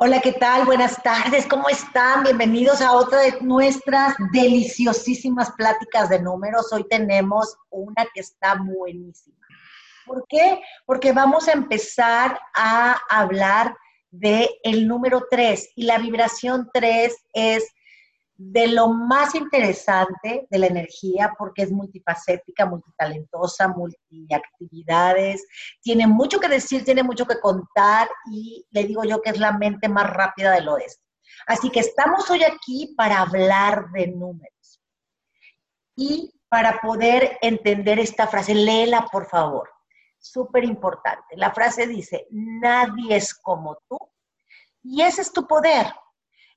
Hola, ¿qué tal? Buenas tardes, ¿cómo están? Bienvenidos a otra de nuestras deliciosísimas pláticas de números. Hoy tenemos una que está buenísima. ¿Por qué? Porque vamos a empezar a hablar de el número 3 y la vibración 3 es de lo más interesante de la energía porque es multifacética, multitalentosa, multiactividades, tiene mucho que decir, tiene mucho que contar y le digo yo que es la mente más rápida del oeste. Así que estamos hoy aquí para hablar de números. Y para poder entender esta frase, léela por favor. Súper importante. La frase dice, nadie es como tú y ese es tu poder.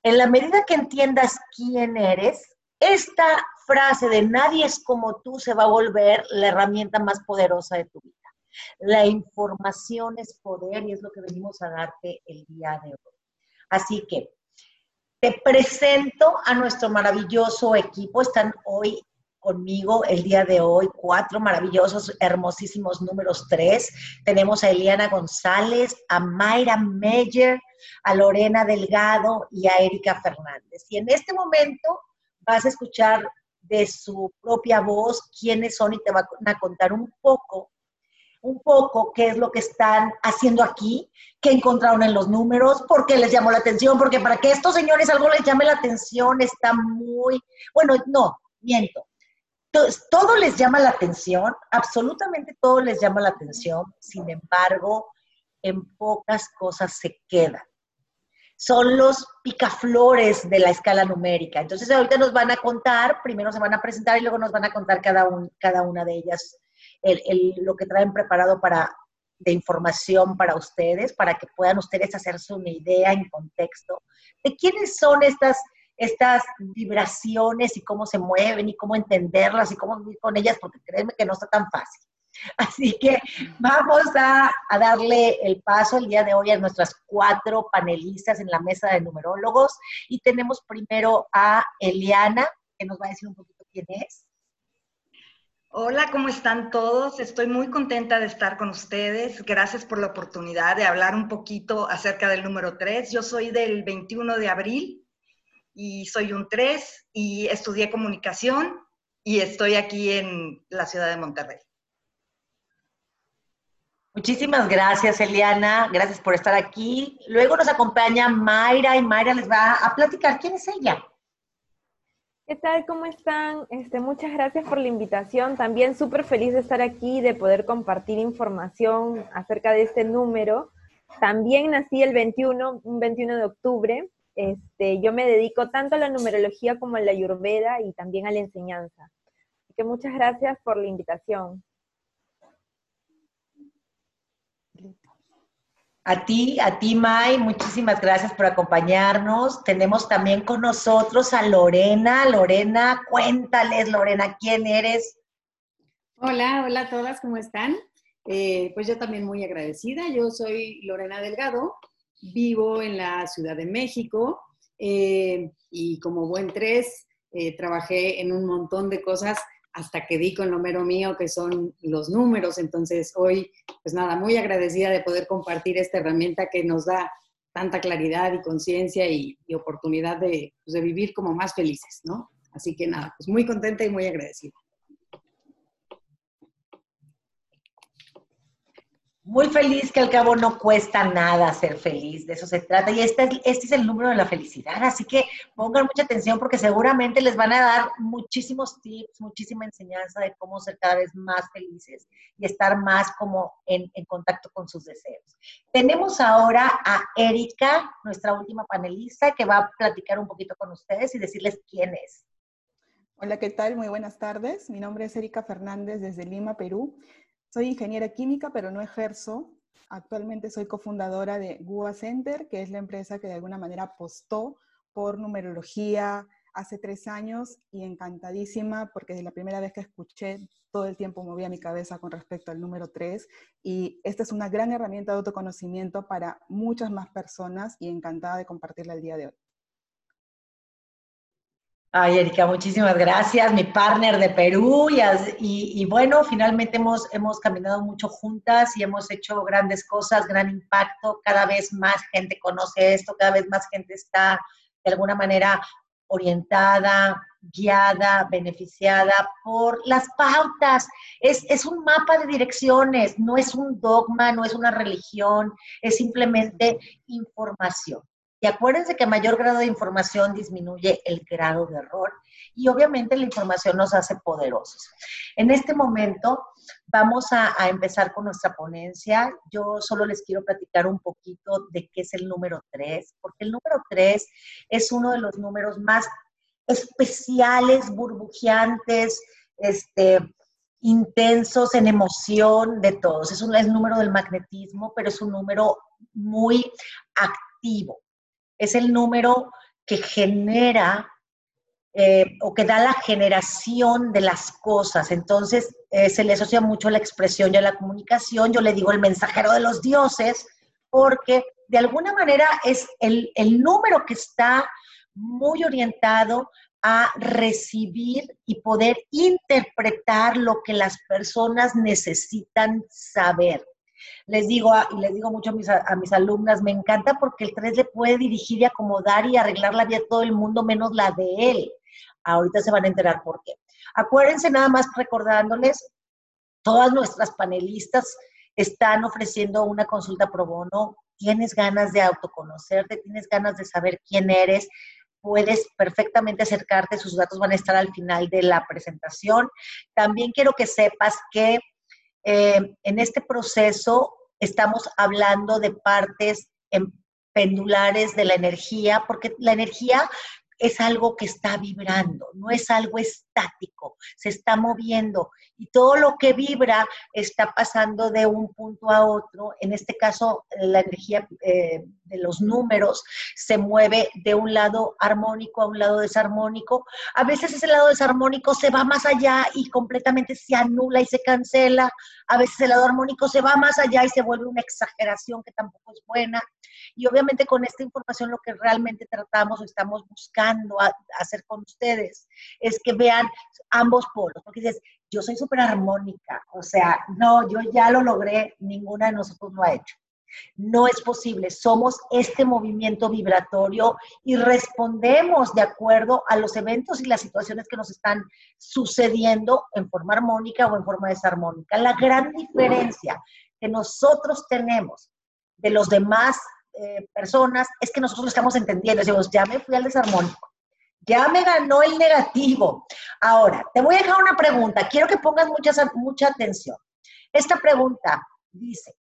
En la medida que entiendas quién eres, esta frase de nadie es como tú se va a volver la herramienta más poderosa de tu vida. La información es poder y es lo que venimos a darte el día de hoy. Así que te presento a nuestro maravilloso equipo. Están hoy conmigo el día de hoy cuatro maravillosos, hermosísimos números tres. Tenemos a Eliana González, a Mayra Meyer, a Lorena Delgado y a Erika Fernández. Y en este momento vas a escuchar de su propia voz quiénes son y te van a contar un poco, un poco qué es lo que están haciendo aquí, qué encontraron en los números, por qué les llamó la atención, porque para que estos señores algo les llame la atención está muy, bueno, no, miento, todo les llama la atención, absolutamente todo les llama la atención, sin embargo, en pocas cosas se quedan. Son los picaflores de la escala numérica. Entonces ahorita nos van a contar, primero se van a presentar y luego nos van a contar cada, cada una de ellas lo que traen preparado para, de información para ustedes, para que puedan ustedes hacerse una idea en contexto de quiénes son estas estas vibraciones y cómo se mueven y cómo entenderlas y cómo vivir con ellas, porque créeme que no está tan fácil. Así que vamos a, darle el paso el día de hoy a nuestras cuatro panelistas en la mesa de numerólogos y tenemos primero a Eliana, que nos va a decir un poquito quién es. Hola, ¿cómo están todos? Estoy muy contenta de estar con ustedes. Gracias por la oportunidad de hablar un poquito acerca del número 3. Yo soy del 21 de abril y soy un 3 y estudié comunicación y estoy aquí en la ciudad de Monterrey. Muchísimas gracias, Eliana. Gracias por estar aquí. Luego nos acompaña Mayra y Mayra les va a platicar quién es ella. ¿Qué tal? ¿Cómo están? Este, muchas gracias por la invitación. También súper feliz de estar aquí, de poder compartir información acerca de este número. También nací el 21, un 21 de octubre, este, yo me dedico tanto a la numerología como a la ayurveda y también a la enseñanza. Así que muchas gracias por la invitación. A ti, a ti, May, muchísimas gracias por acompañarnos. Tenemos también con nosotros a Lorena. Lorena, cuéntales, Lorena, ¿quién eres? Hola, hola a todas, ¿cómo están? Eh, pues yo también muy agradecida. Yo soy Lorena Delgado, vivo en la Ciudad de México eh, y como buen tres, eh, trabajé en un montón de cosas hasta que di con lo mero mío, que son los números. Entonces, hoy, pues nada, muy agradecida de poder compartir esta herramienta que nos da tanta claridad y conciencia y, oportunidad de, pues, de vivir como más felices, ¿no? Así que nada, pues muy contenta y muy agradecida. Muy feliz que al cabo no cuesta nada ser feliz, de eso se trata. Y este, este es el número de la felicidad, así que pongan mucha atención porque seguramente les van a dar muchísimos tips, muchísima enseñanza de cómo ser cada vez más felices y estar más como en, en contacto con sus deseos. Tenemos ahora a Erika, nuestra última panelista, que va a platicar un poquito con ustedes y decirles quién es. Hola, ¿qué tal? Muy buenas tardes. Mi nombre es Erika Fernández desde Lima, Perú. Soy ingeniera química, pero no ejerzo. Actualmente soy cofundadora de GUA Center, que es la empresa que de alguna manera apostó por numerología hace tres años y encantadísima porque de la primera vez que escuché todo el tiempo movía mi cabeza con respecto al número tres y esta es una gran herramienta de autoconocimiento para muchas más personas y encantada de compartirla el día de hoy. Ay, Erika, muchísimas gracias, mi partner de Perú. Y, bueno, finalmente hemos, hemos caminado mucho juntas y hemos hecho grandes cosas, gran impacto. Cada vez más gente conoce esto, cada vez más gente está de alguna manera orientada, guiada, beneficiada por las pautas. Es, es, un mapa de direcciones, no es un dogma, no es una religión, es simplemente información. Y acuérdense que mayor grado de información disminuye el grado de error y obviamente la información nos hace poderosos. En este momento vamos a, empezar con nuestra ponencia. Yo solo les quiero platicar un poquito de qué es el número 3, porque el número 3 es uno de los números más especiales, burbujeantes, este, intensos en emoción de todos. Es un es número del magnetismo, pero es un número muy activo es el número que genera eh, o que da la generación de las cosas. Entonces, eh, se le asocia mucho la expresión y a la comunicación. Yo le digo el mensajero de los dioses, porque de alguna manera es el, el número que está muy orientado a recibir y poder interpretar lo que las personas necesitan saber. Les digo, y les digo mucho a mis, a mis alumnas, me encanta porque el 3 le puede dirigir y acomodar y arreglar la vida de todo el mundo menos la de él. Ahorita se van a enterar por qué. Acuérdense nada más recordándoles, todas nuestras panelistas están ofreciendo una consulta pro bono. Tienes ganas de autoconocerte, tienes ganas de saber quién eres, puedes perfectamente acercarte, sus datos van a estar al final de la presentación. También quiero que sepas que eh, en este proceso estamos hablando de partes pendulares de la energía, porque la energía es algo que está vibrando, no es algo estático, se está moviendo y todo lo que vibra está pasando de un punto a otro. En este caso, la energía eh, de los números se mueve de un lado armónico a un lado desarmónico. A veces ese lado desarmónico se va más allá y completamente se anula y se cancela. A veces el lado armónico se va más allá y se vuelve una exageración que tampoco es buena. Y obviamente con esta información lo que realmente tratamos o estamos buscando hacer con ustedes es que vean ambos polos, porque dices, yo soy súper armónica, o sea, no, yo ya lo logré, ninguna de nosotros lo ha hecho. No es posible, somos este movimiento vibratorio y respondemos de acuerdo a los eventos y las situaciones que nos están sucediendo en forma armónica o en forma desarmónica. La gran diferencia que nosotros tenemos de los demás eh, personas es que nosotros lo estamos entendiendo. Decimos, ya me fui al desarmónico, ya me ganó el negativo. Ahora, te voy a dejar una pregunta. Quiero que pongas mucha, mucha atención. Esta pregunta dice,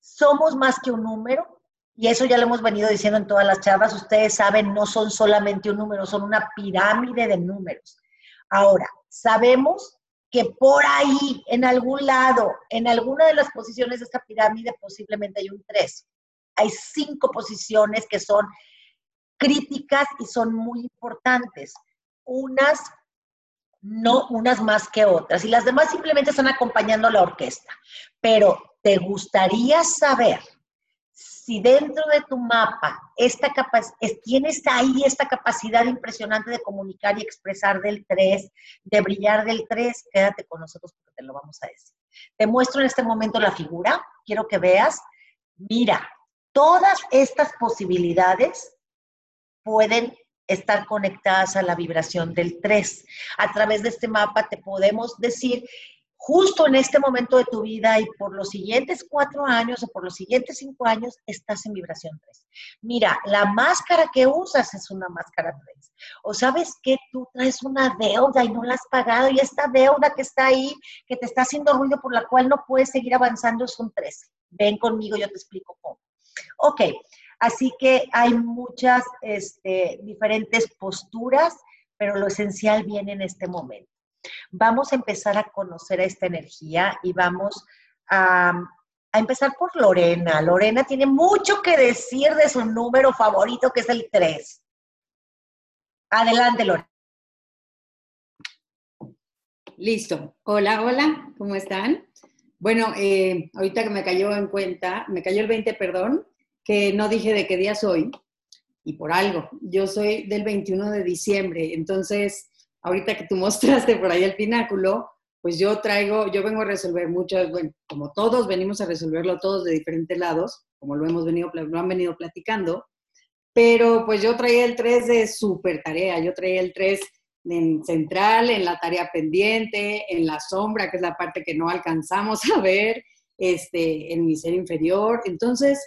¿somos más que un número? Y eso ya lo hemos venido diciendo en todas las charlas. Ustedes saben, no son solamente un número, son una pirámide de números. Ahora, sabemos que por ahí, en algún lado, en alguna de las posiciones de esta pirámide, posiblemente hay un 3 hay cinco posiciones que son críticas y son muy importantes. Unas no unas más que otras y las demás simplemente están acompañando la orquesta. Pero te gustaría saber si dentro de tu mapa esta tienes ahí esta capacidad impresionante de comunicar y expresar del 3, de brillar del 3, quédate con nosotros porque te lo vamos a decir. Te muestro en este momento la figura, quiero que veas, mira, Todas estas posibilidades pueden estar conectadas a la vibración del 3. A través de este mapa te podemos decir, justo en este momento de tu vida y por los siguientes cuatro años o por los siguientes cinco años, estás en vibración 3. Mira, la máscara que usas es una máscara 3. O sabes que tú traes una deuda y no la has pagado y esta deuda que está ahí, que te está haciendo ruido por la cual no puedes seguir avanzando, es un 3. Ven conmigo, yo te explico cómo. Ok, así que hay muchas este, diferentes posturas, pero lo esencial viene en este momento. Vamos a empezar a conocer a esta energía y vamos a, a empezar por Lorena. Lorena tiene mucho que decir de su número favorito, que es el 3. Adelante, Lorena. Listo. Hola, hola, ¿cómo están? Bueno, eh, ahorita que me cayó en cuenta, me cayó el 20, perdón, que no dije de qué día soy. y por algo. Yo soy del 21 de diciembre, entonces, ahorita que tú mostraste por ahí el pináculo, pues yo traigo, yo vengo a resolver muchas, bueno, como todos venimos a resolverlo todos de diferentes lados, como lo hemos venido, lo han venido platicando, pero pues yo traía el 3 de super tarea, yo traía el 3 en central, en la tarea pendiente, en la sombra, que es la parte que no alcanzamos a ver, este, en mi ser inferior. Entonces,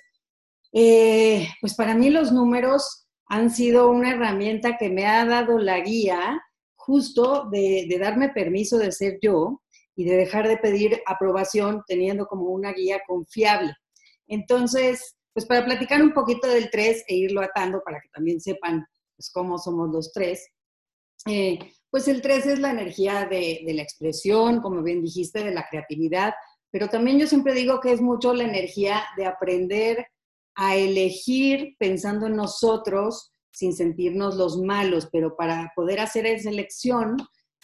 eh, pues para mí los números han sido una herramienta que me ha dado la guía justo de, de darme permiso de ser yo y de dejar de pedir aprobación teniendo como una guía confiable. Entonces, pues para platicar un poquito del 3 e irlo atando para que también sepan pues, cómo somos los tres, eh, pues el 3 es la energía de, la expresión, como bien dijiste, de la creatividad, pero también yo siempre digo que es mucho la energía de aprender a elegir pensando en nosotros sin sentirnos los malos, pero para poder hacer esa elección,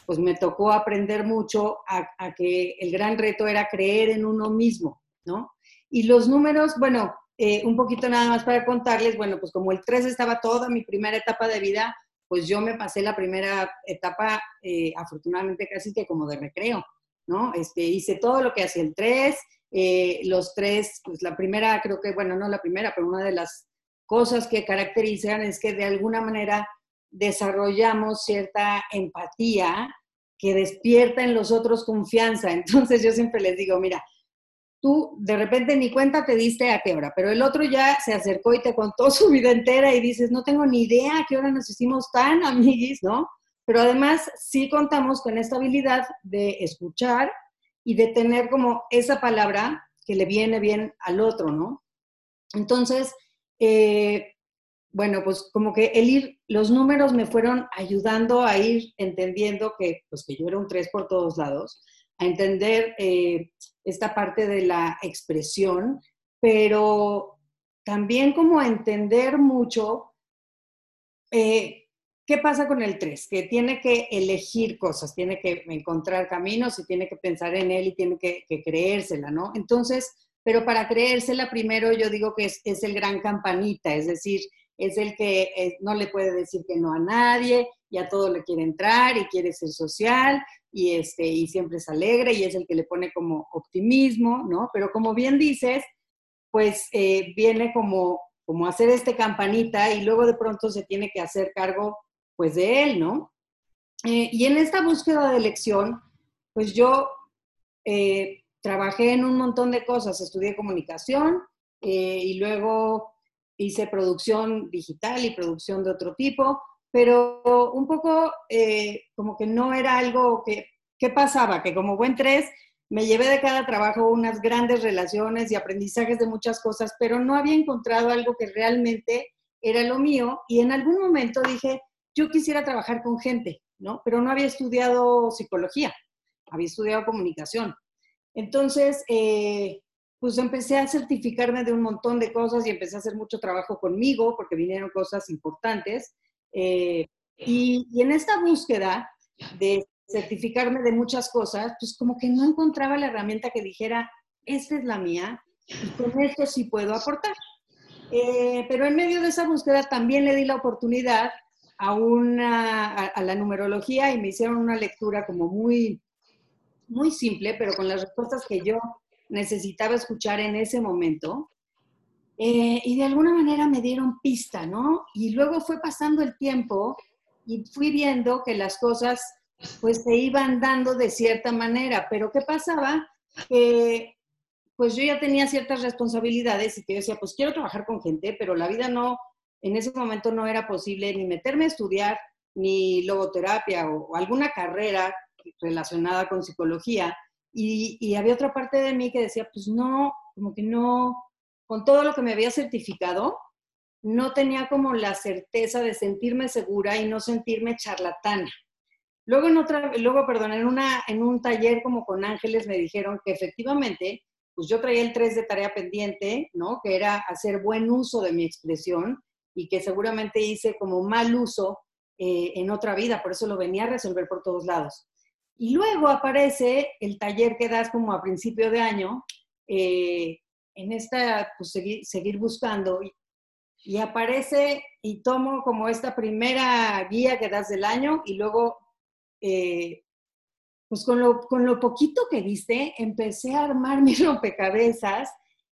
pues me tocó aprender mucho a, a que el gran reto era creer en uno mismo, ¿no? Y los números, bueno, eh, un poquito nada más para contarles, bueno, pues como el 3 estaba toda mi primera etapa de vida, pues yo me pasé la primera etapa, eh, afortunadamente casi que como de recreo, ¿no? Este, hice todo lo que hacía el 3, eh, los tres, pues la primera, creo que, bueno, no la primera, pero una de las cosas que caracterizan es que de alguna manera desarrollamos cierta empatía que despierta en los otros confianza. Entonces yo siempre les digo, mira, tú de repente ni cuenta te diste a qué hora, pero el otro ya se acercó y te contó su vida entera y dices, no tengo ni idea a qué hora nos hicimos tan amiguis, ¿no? Pero además sí contamos con esta habilidad de escuchar y de tener como esa palabra que le viene bien al otro, ¿no? Entonces, eh, bueno, pues como que el ir, los números me fueron ayudando a ir entendiendo que, pues que yo era un tres por todos lados, a entender eh, esta parte de la expresión, pero también como a entender mucho eh, qué pasa con el 3, que tiene que elegir cosas, tiene que encontrar caminos y tiene que pensar en él y tiene que, creérsela, ¿no? Entonces, pero para creérsela primero yo digo que es, el gran campanita, es decir, es el que eh, no le puede decir que no a nadie y a todo le quiere entrar y quiere ser social y, este, y siempre es alegre y es el que le pone como optimismo, ¿no? Pero como bien dices, pues eh, viene como, como hacer este campanita y luego de pronto se tiene que hacer cargo pues de él, ¿no? Eh, y en esta búsqueda de elección, pues yo eh, trabajé en un montón de cosas, estudié comunicación y luego hice producción digital y producción de otro tipo, pero un poco eh, como que no era algo que, ¿qué pasaba? Que como buen tres, me llevé de cada trabajo unas grandes relaciones y aprendizajes de muchas cosas, pero no había encontrado algo que realmente era lo mío y en algún momento dije, yo quisiera trabajar con gente, ¿no? Pero no había estudiado psicología, había estudiado comunicación. Entonces, eh, pues empecé a certificarme de un montón de cosas y empecé a hacer mucho trabajo conmigo porque vinieron cosas importantes. Eh, y, y, en esta búsqueda de certificarme de muchas cosas, pues como que no encontraba la herramienta que dijera, esta es la mía y con esto sí puedo aportar. Eh, pero en medio de esa búsqueda también le di la oportunidad a, una, a, a, la numerología y me hicieron una lectura como muy, muy simple, pero con las respuestas que yo necesitaba escuchar en ese momento. Eh, y de alguna manera me dieron pista, ¿no? Y luego fue pasando el tiempo y fui viendo que las cosas pues se iban dando de cierta manera, pero ¿qué pasaba? Que pues yo ya tenía ciertas responsabilidades y que yo decía, pues quiero trabajar con gente, pero la vida no, en ese momento no era posible ni meterme a estudiar ni logoterapia o, o alguna carrera relacionada con psicología. Y, y había otra parte de mí que decía, pues no, como que no, con todo lo que me había certificado, no tenía como la certeza de sentirme segura y no sentirme charlatana. Luego, en otra, luego perdón, en, una, en un taller como con ángeles me dijeron que efectivamente, pues yo traía el 3 de tarea pendiente, ¿no? Que era hacer buen uso de mi expresión y que seguramente hice como mal uso eh, en otra vida, por eso lo venía a resolver por todos lados. Y luego aparece el taller que das como a principio de año, eh, en esta, pues seguir, seguir buscando. y aparece y tomo como esta primera guía que das del año y luego, eh, pues con lo, con lo poquito que viste, empecé a armar mi rompecabezas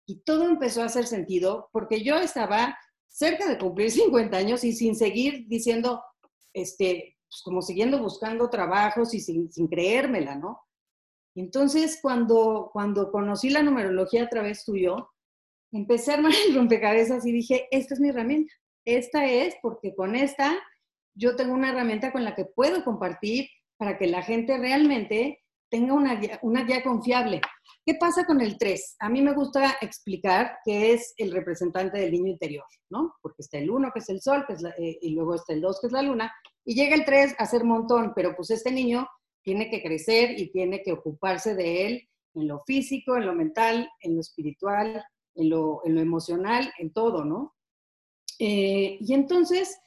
y todo empezó a hacer sentido porque yo estaba cerca de cumplir 50 años y sin seguir diciendo, este, pues como siguiendo buscando trabajos y sin, sin creérmela, ¿no? Entonces, cuando, cuando conocí la numerología a través tuyo, empecé a armar el rompecabezas y dije, esta es mi herramienta. Esta es porque con esta yo tengo una herramienta con la que puedo compartir para que la gente realmente tenga una guía, una guía confiable. ¿Qué pasa con el 3? A mí me gusta explicar que es el representante del niño interior, ¿no? Porque está el 1, que es el sol, que es eh, y luego está el 2, que es la luna, y llega el 3 a ser montón, pero pues este niño tiene que crecer y tiene que ocuparse de él en lo físico, en lo mental, en lo espiritual, en lo, emocional, en todo, ¿no? Eh, y entonces,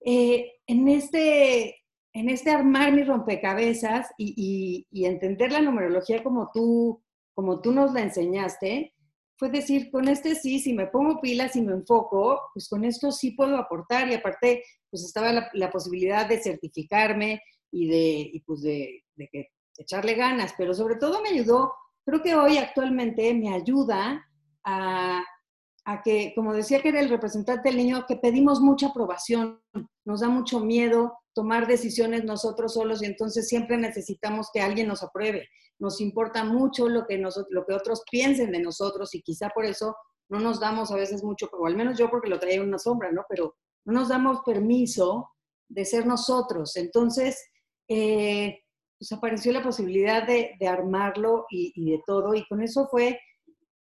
eh, en, este, en este armar mi rompecabezas y, entender la numerología como tú, como tú nos la enseñaste, fue decir, con este sí, si me pongo pilas y me enfoco, pues con esto sí puedo aportar. Y aparte, pues estaba la, posibilidad de certificarme y de, pues de, de que, echarle ganas, pero sobre todo me ayudó, creo que hoy actualmente me ayuda a, que, como decía que era el representante del niño, que pedimos mucha aprobación, nos da mucho miedo tomar decisiones nosotros solos y entonces siempre necesitamos que alguien nos apruebe. Nos importa mucho lo que, lo que otros piensen de nosotros y quizá por eso no nos damos a veces mucho, o al menos yo porque lo traía en una sombra, ¿no? Pero no nos damos permiso de ser nosotros. Entonces, eh, pues apareció la posibilidad de, armarlo y, y, de todo, y con eso fue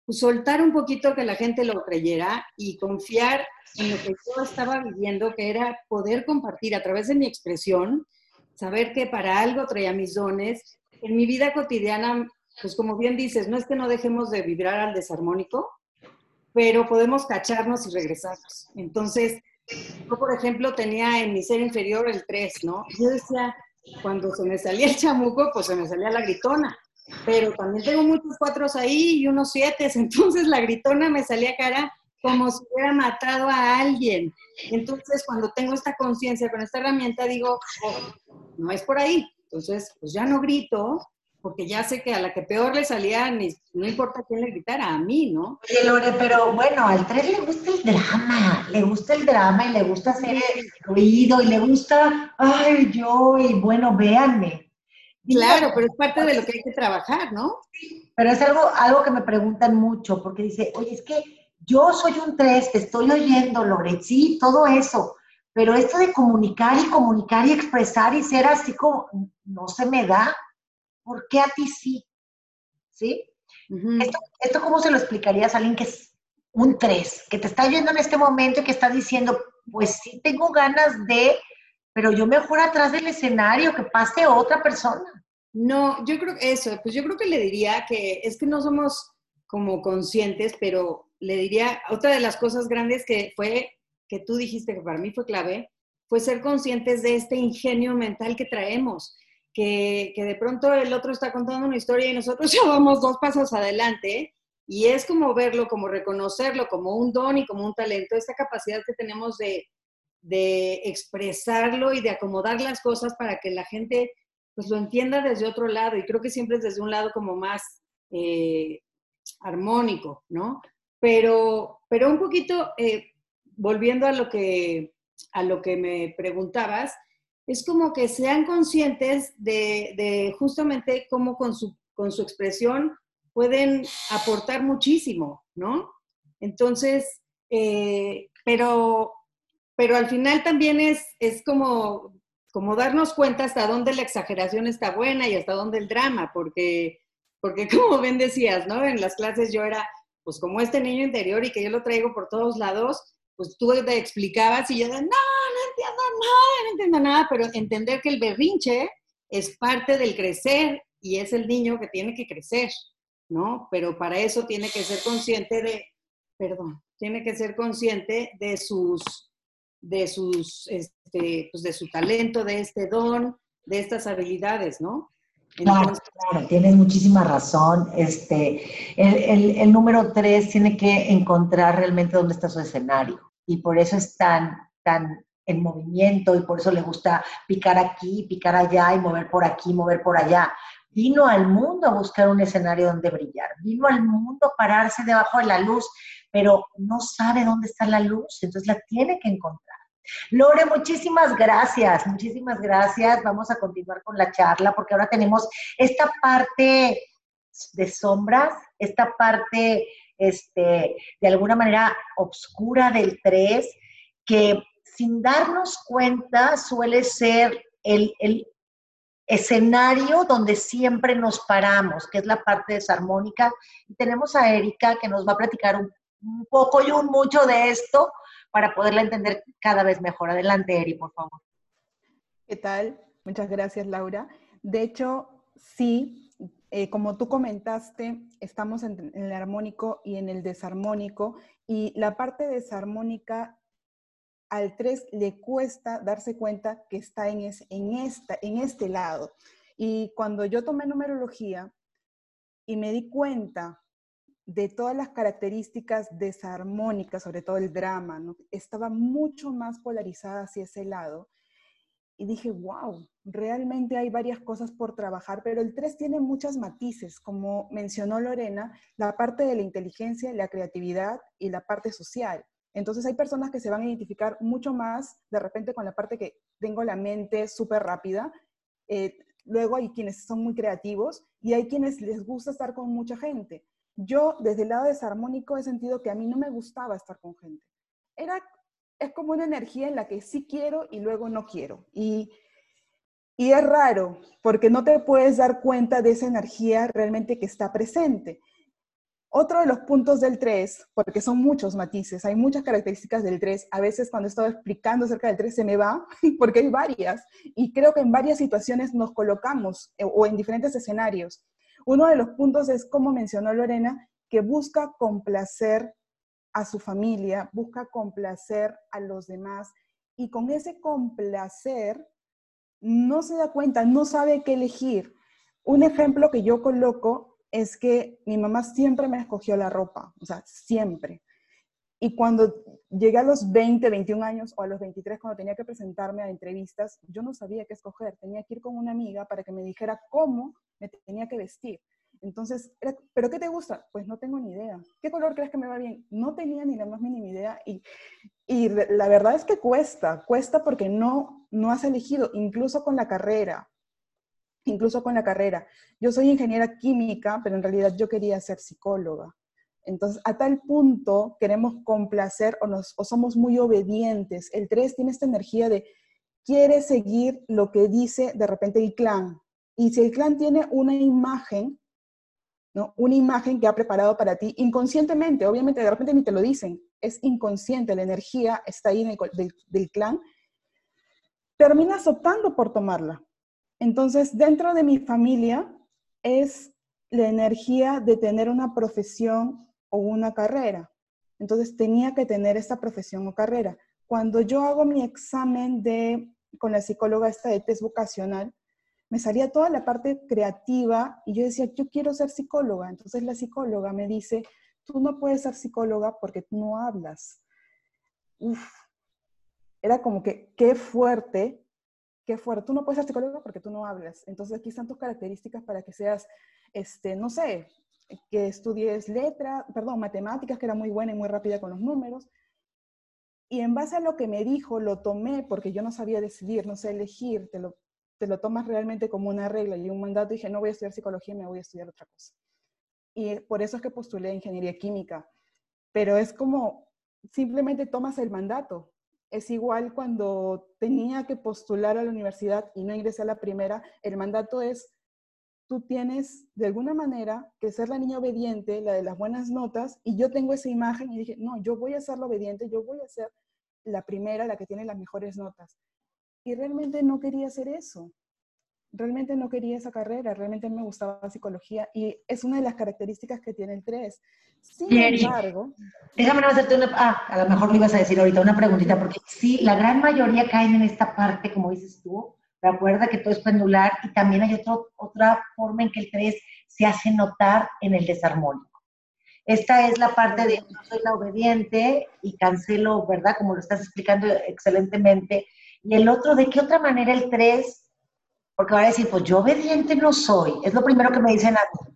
pues, soltar un poquito que la gente lo creyera y confiar en lo que yo estaba viviendo, que era poder compartir a través de mi expresión, saber que para algo traía mis dones. En mi vida cotidiana, pues como bien dices, no es que no dejemos de vibrar al desarmónico, pero podemos cacharnos y regresarnos. Entonces, yo, por ejemplo, tenía en mi ser inferior el 3, ¿no? Yo decía, cuando se me salía el chamuco, pues se me salía la gritona pero también tengo muchos cuatros ahí y unos siete, entonces la gritona me salía cara como si hubiera matado a alguien. Entonces, cuando tengo esta conciencia con esta herramienta, digo, oh, no es por ahí. Entonces, pues ya no grito, porque ya sé que a la que peor le salía, no importa quién le gritara, a mí, ¿no? Oye, Lore, pero bueno, al tres le gusta el drama, le gusta el drama y le gusta hacer el ruido y le gusta, ay, yo, y bueno, véanme, Claro, pero es parte de lo que hay que trabajar, ¿no? Pero es algo, algo que me preguntan mucho, porque dice, oye, es que yo soy un tres, te estoy oyendo, Loret, sí, todo eso, pero esto de comunicar y comunicar y expresar y ser así como, no se me da, ¿por qué a ti sí? ¿Sí? esto, ¿Esto cómo se lo explicarías a alguien que es un tres, que te está oyendo en este momento y que está diciendo, pues sí tengo ganas de pero yo mejor atrás del escenario, que pase otra persona. No, yo creo que eso, pues yo creo que le diría que es que no somos como conscientes, pero le diría, otra de las cosas grandes que fue, que tú dijiste que para mí fue clave, fue ser conscientes de este ingenio mental que traemos, que, de pronto el otro está contando una historia y nosotros ya vamos dos pasos adelante, y es como verlo, como reconocerlo como un don y como un talento, esta capacidad que tenemos de, de expresarlo y de acomodar las cosas para que la gente pues lo entienda desde otro lado y creo que siempre es desde un lado como más eh, armónico, ¿no? Pero, pero un poquito, eh, volviendo a lo, que, a lo que me preguntabas, es como que sean conscientes de, justamente cómo con su, con su expresión pueden aportar muchísimo, ¿no? Entonces, eh, pero pero al final también es, es como, como darnos cuenta hasta dónde la exageración está buena y hasta dónde el drama, porque, porque como bien decías, ¿no? En las clases yo era, pues como este niño interior y que yo lo traigo por todos lados, pues tú te explicabas y yo de, no, nada, no entiendo nada, pero entender que el berrinche es parte del crecer y es el niño que tiene que crecer, ¿no? Pero para eso tiene que ser consciente de, perdón, tiene que ser consciente de sus de, sus, este, pues de su talento, de este don, de estas habilidades, ¿no? claro, claro, tienes muchísima razón. Este, el, el, número tres tiene que encontrar realmente dónde está su escenario. y por eso es tan, tan en movimiento y por eso le gusta picar aquí, picar allá y mover por aquí, mover por allá. Vino al mundo a buscar un escenario donde brillar, vino al mundo a pararse debajo de la luz, pero no sabe dónde está la luz, entonces la tiene que encontrar. Lore, muchísimas gracias, muchísimas gracias. Vamos a continuar con la charla porque ahora tenemos esta parte de sombras, esta parte, este, de alguna manera, oscura del 3, que sin darnos cuenta suele ser el, escenario donde siempre nos paramos, que es la parte desarmónica. Y tenemos a Erika que nos va a platicar un, poco y un mucho de esto para poderla entender cada vez mejor. Adelante, Eri, por favor. ¿Qué tal? Muchas gracias, Laura. De hecho, sí, eh, como tú comentaste, estamos en, el armónico y en el desarmónico, y la parte desarmónica al 3 le cuesta darse cuenta que está en, este lado. Y cuando yo tomé numerología y me di cuenta de todas las características desarmónicas, sobre todo el drama, ¿no? estaba mucho más polarizada hacia ese lado. Y dije, wow, realmente hay varias cosas por trabajar, pero el 3 tiene muchos matices, como mencionó Lorena, la parte de la inteligencia, la creatividad y la parte social. Entonces hay personas que se van a identificar mucho más de repente con la parte que tengo la mente súper rápida. Eh, luego hay quienes son muy creativos y hay quienes les gusta estar con mucha gente yo desde el lado desarmónico he sentido que a mí no me gustaba estar con gente. Era, es como una energía en la que sí quiero y luego no quiero. Y, y es raro, porque no te puedes dar cuenta de esa energía realmente que está presente. Otro de los puntos del 3, porque son muchos matices, hay muchas características del 3, a veces cuando estaba explicando acerca del 3 se me va, porque hay varias, y creo que en varias situaciones nos colocamos eh, o en diferentes escenarios. Uno de los puntos es, como mencionó Lorena, que busca complacer a su familia, busca complacer a los demás y con ese complacer no se da cuenta, no sabe qué elegir. Un ejemplo que yo coloco es que mi mamá siempre me escogió la ropa, o sea, siempre. Y cuando llegué a los 20, 21 años o a los 23, cuando tenía que presentarme a entrevistas, yo no sabía qué escoger. Tenía que ir con una amiga para que me dijera cómo me tenía que vestir. Entonces, ¿pero qué te gusta? Pues no tengo ni idea. ¿Qué color crees que me va bien? No tenía ni la más mínima idea y, y la verdad es que cuesta, cuesta porque no, no has elegido, incluso con la carrera, incluso con la carrera. Yo soy ingeniera química, pero en realidad yo quería ser psicóloga. Entonces, a tal punto queremos complacer o, nos, o somos muy obedientes. El 3 tiene esta energía de quiere seguir lo que dice de repente el clan, y si el clan tiene una imagen, una imagen que ha preparado para ti inconscientemente, obviamente de repente ni te lo dicen, es inconsciente, la energía está ahí del, clan, terminas optando por tomarla. Entonces, dentro de mi familia es la energía de tener una profesión o una carrera. Entonces, tenía que tener esta profesión o carrera. Cuando yo hago mi examen de, con la psicóloga esta de test vocacional, me salía toda la parte creativa y yo decía, yo quiero ser psicóloga. Entonces la psicóloga me dice, tú no puedes ser psicóloga porque tú no hablas. Uf, era como que, qué fuerte, qué fuerte. Tú no puedes ser psicóloga porque tú no hablas. Entonces aquí están tus características para que seas, este, no sé, que estudies letra, perdón, matemáticas, que era muy buena y muy rápida con los números. Y en base a lo que me dijo, lo tomé porque yo no sabía decidir, no sé elegir, te lo, te lo tomas realmente como una regla y un mandato, dije, no voy a estudiar psicología, me voy a estudiar otra cosa. Y por eso es que postulé ingeniería química. Pero es como, simplemente tomas el mandato. Es igual cuando tenía que postular a la universidad y no ingresé a la primera, el mandato es, tú tienes de alguna manera que ser la niña obediente, la de las buenas notas, y yo tengo esa imagen y dije, no, yo voy a ser la obediente, yo voy a ser la primera, la que tiene las mejores notas. Y realmente no quería hacer eso. Realmente no quería esa carrera, realmente me gustaba la psicología y es una de las características que tiene el 3. Sin embargo... Déjame hacerte una... Ah, a lo mejor me ibas a decir ahorita una preguntita, porque sí, la gran mayoría caen en esta parte, como dices tú, recuerda que todo es pendular y también hay otro, otra forma en que el 3 se hace notar en el desarmónico. Esta es la parte de yo soy la obediente y cancelo, ¿verdad? Como lo estás explicando excelentemente. Y el otro, ¿de qué otra manera el 3? Porque va a decir, pues yo obediente no soy. Es lo primero que me dicen a mí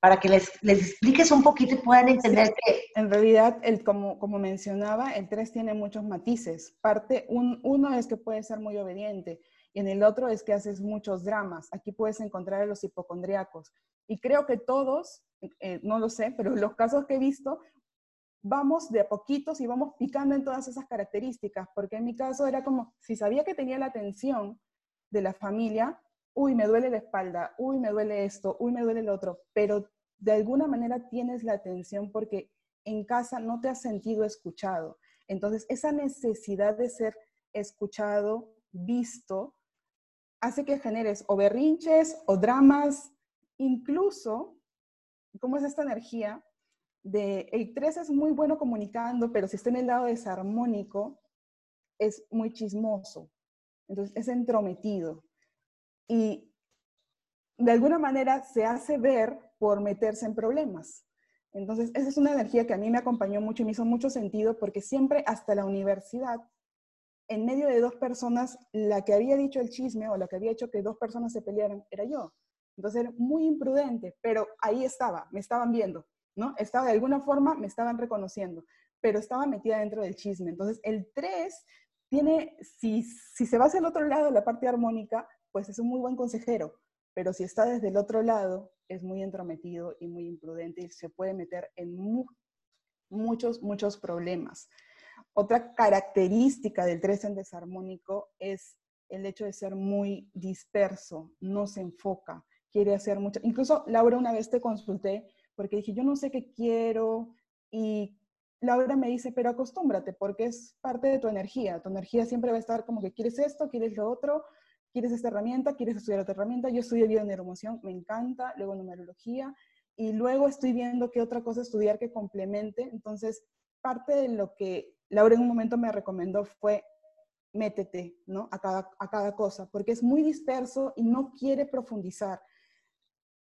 para que les, les expliques un poquito y puedan entender que... En realidad, el, como, como mencionaba, el 3 tiene muchos matices. Parte, un, uno es que puede ser muy obediente y en el otro es que haces muchos dramas. Aquí puedes encontrar a los hipocondriacos. Y creo que todos, eh, no lo sé, pero los casos que he visto, vamos de a poquitos y vamos picando en todas esas características, porque en mi caso era como, si sabía que tenía la atención de la familia, uy, me duele la espalda, uy, me duele esto, uy, me duele el otro, pero de alguna manera tienes la atención porque en casa no te has sentido escuchado. Entonces, esa necesidad de ser escuchado, visto, hace que generes o berrinches o dramas, incluso, ¿cómo es esta energía? De, el 3 es muy bueno comunicando, pero si está en el lado desarmónico, es muy chismoso. Entonces, es entrometido y de alguna manera se hace ver por meterse en problemas. Entonces, esa es una energía que a mí me acompañó mucho y me hizo mucho sentido porque siempre hasta la universidad, en medio de dos personas, la que había dicho el chisme o la que había hecho que dos personas se pelearan era yo. Entonces era muy imprudente, pero ahí estaba, me estaban viendo, ¿no? Estaba de alguna forma, me estaban reconociendo, pero estaba metida dentro del chisme. Entonces, el 3 tiene, si, si se va hacia el otro lado, la parte armónica, pues es un muy buen consejero, pero si está desde el otro lado, es muy entrometido y muy imprudente y se puede meter en muchos, muchos problemas. Otra característica del 3 en desarmónico es el hecho de ser muy disperso, no se enfoca, quiere hacer mucho. Incluso Laura una vez te consulté porque dije, yo no sé qué quiero y Laura me dice, pero acostúmbrate porque es parte de tu energía. Tu energía siempre va a estar como que quieres esto, quieres lo otro, ¿Quieres esta herramienta? ¿Quieres estudiar otra herramienta? Yo estudio neuromoción, me encanta, luego numerología, y luego estoy viendo qué otra cosa estudiar que complemente. Entonces, parte de lo que Laura en un momento me recomendó fue métete, ¿no? A cada, a cada cosa, porque es muy disperso y no quiere profundizar.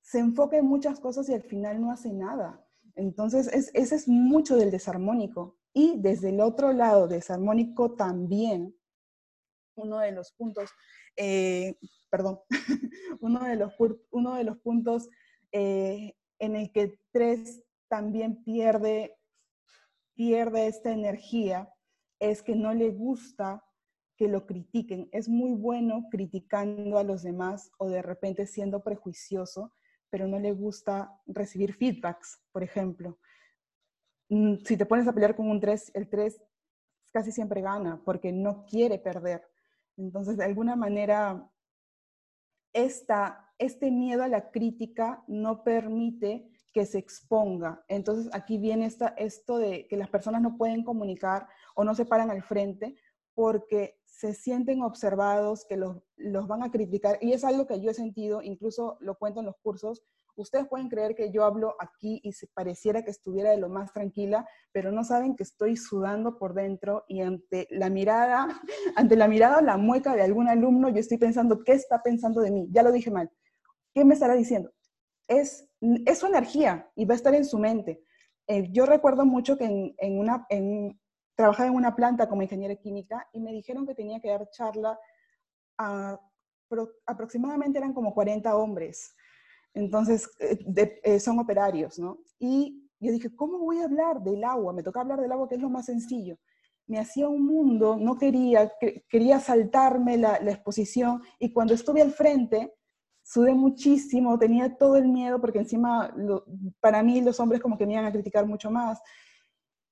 Se enfoca en muchas cosas y al final no hace nada. Entonces, ese es mucho del desarmónico. Y desde el otro lado, desarmónico también, uno de los puntos eh, perdón, uno, de los, uno de los puntos eh, en el que tres también pierde, pierde esta energía es que no le gusta que lo critiquen. Es muy bueno criticando a los demás o de repente siendo prejuicioso, pero no le gusta recibir feedbacks, por ejemplo. Mm, si te pones a pelear con un 3, el 3 casi siempre gana porque no quiere perder. Entonces, de alguna manera, esta, este miedo a la crítica no permite que se exponga. Entonces, aquí viene esta, esto de que las personas no pueden comunicar o no se paran al frente porque se sienten observados, que los, los van a criticar. Y es algo que yo he sentido, incluso lo cuento en los cursos, Ustedes pueden creer que yo hablo aquí y se pareciera que estuviera de lo más tranquila, pero no saben que estoy sudando por dentro y ante la mirada, ante la mirada o la mueca de algún alumno, yo estoy pensando, ¿qué está pensando de mí? Ya lo dije mal. ¿Qué me estará diciendo? Es, es su energía y va a estar en su mente. Eh, yo recuerdo mucho que en, en una, en, trabajaba en una planta como ingeniera química y me dijeron que tenía que dar charla aproximadamente eran como 40 hombres entonces, eh, eh, son operarios, ¿no? Y yo dije, ¿cómo voy a hablar del agua? Me toca hablar del agua, que es lo más sencillo. Me hacía un mundo, no quería, quería saltarme la, exposición y cuando estuve al frente, sudé muchísimo, tenía todo el miedo porque encima para mí los hombres como que me iban a criticar mucho más.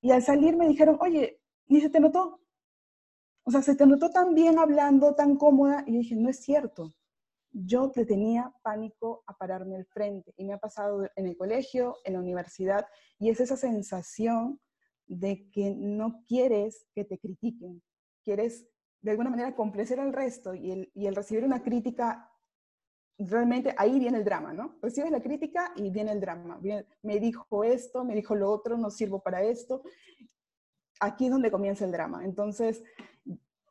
Y al salir me dijeron, oye, ¿ni se te notó? O sea, se te notó tan bien hablando, tan cómoda. Y yo dije, no es cierto yo le tenía pánico a pararme al frente y me ha pasado en el colegio, en la universidad, y es esa sensación de que no quieres que te critiquen, quieres de alguna manera complacer al resto y el, y el recibir una crítica, realmente ahí viene el drama, ¿no? Recibes la crítica y viene el drama. me dijo esto, me dijo lo otro, no sirvo para esto. Aquí es donde comienza el drama. Entonces,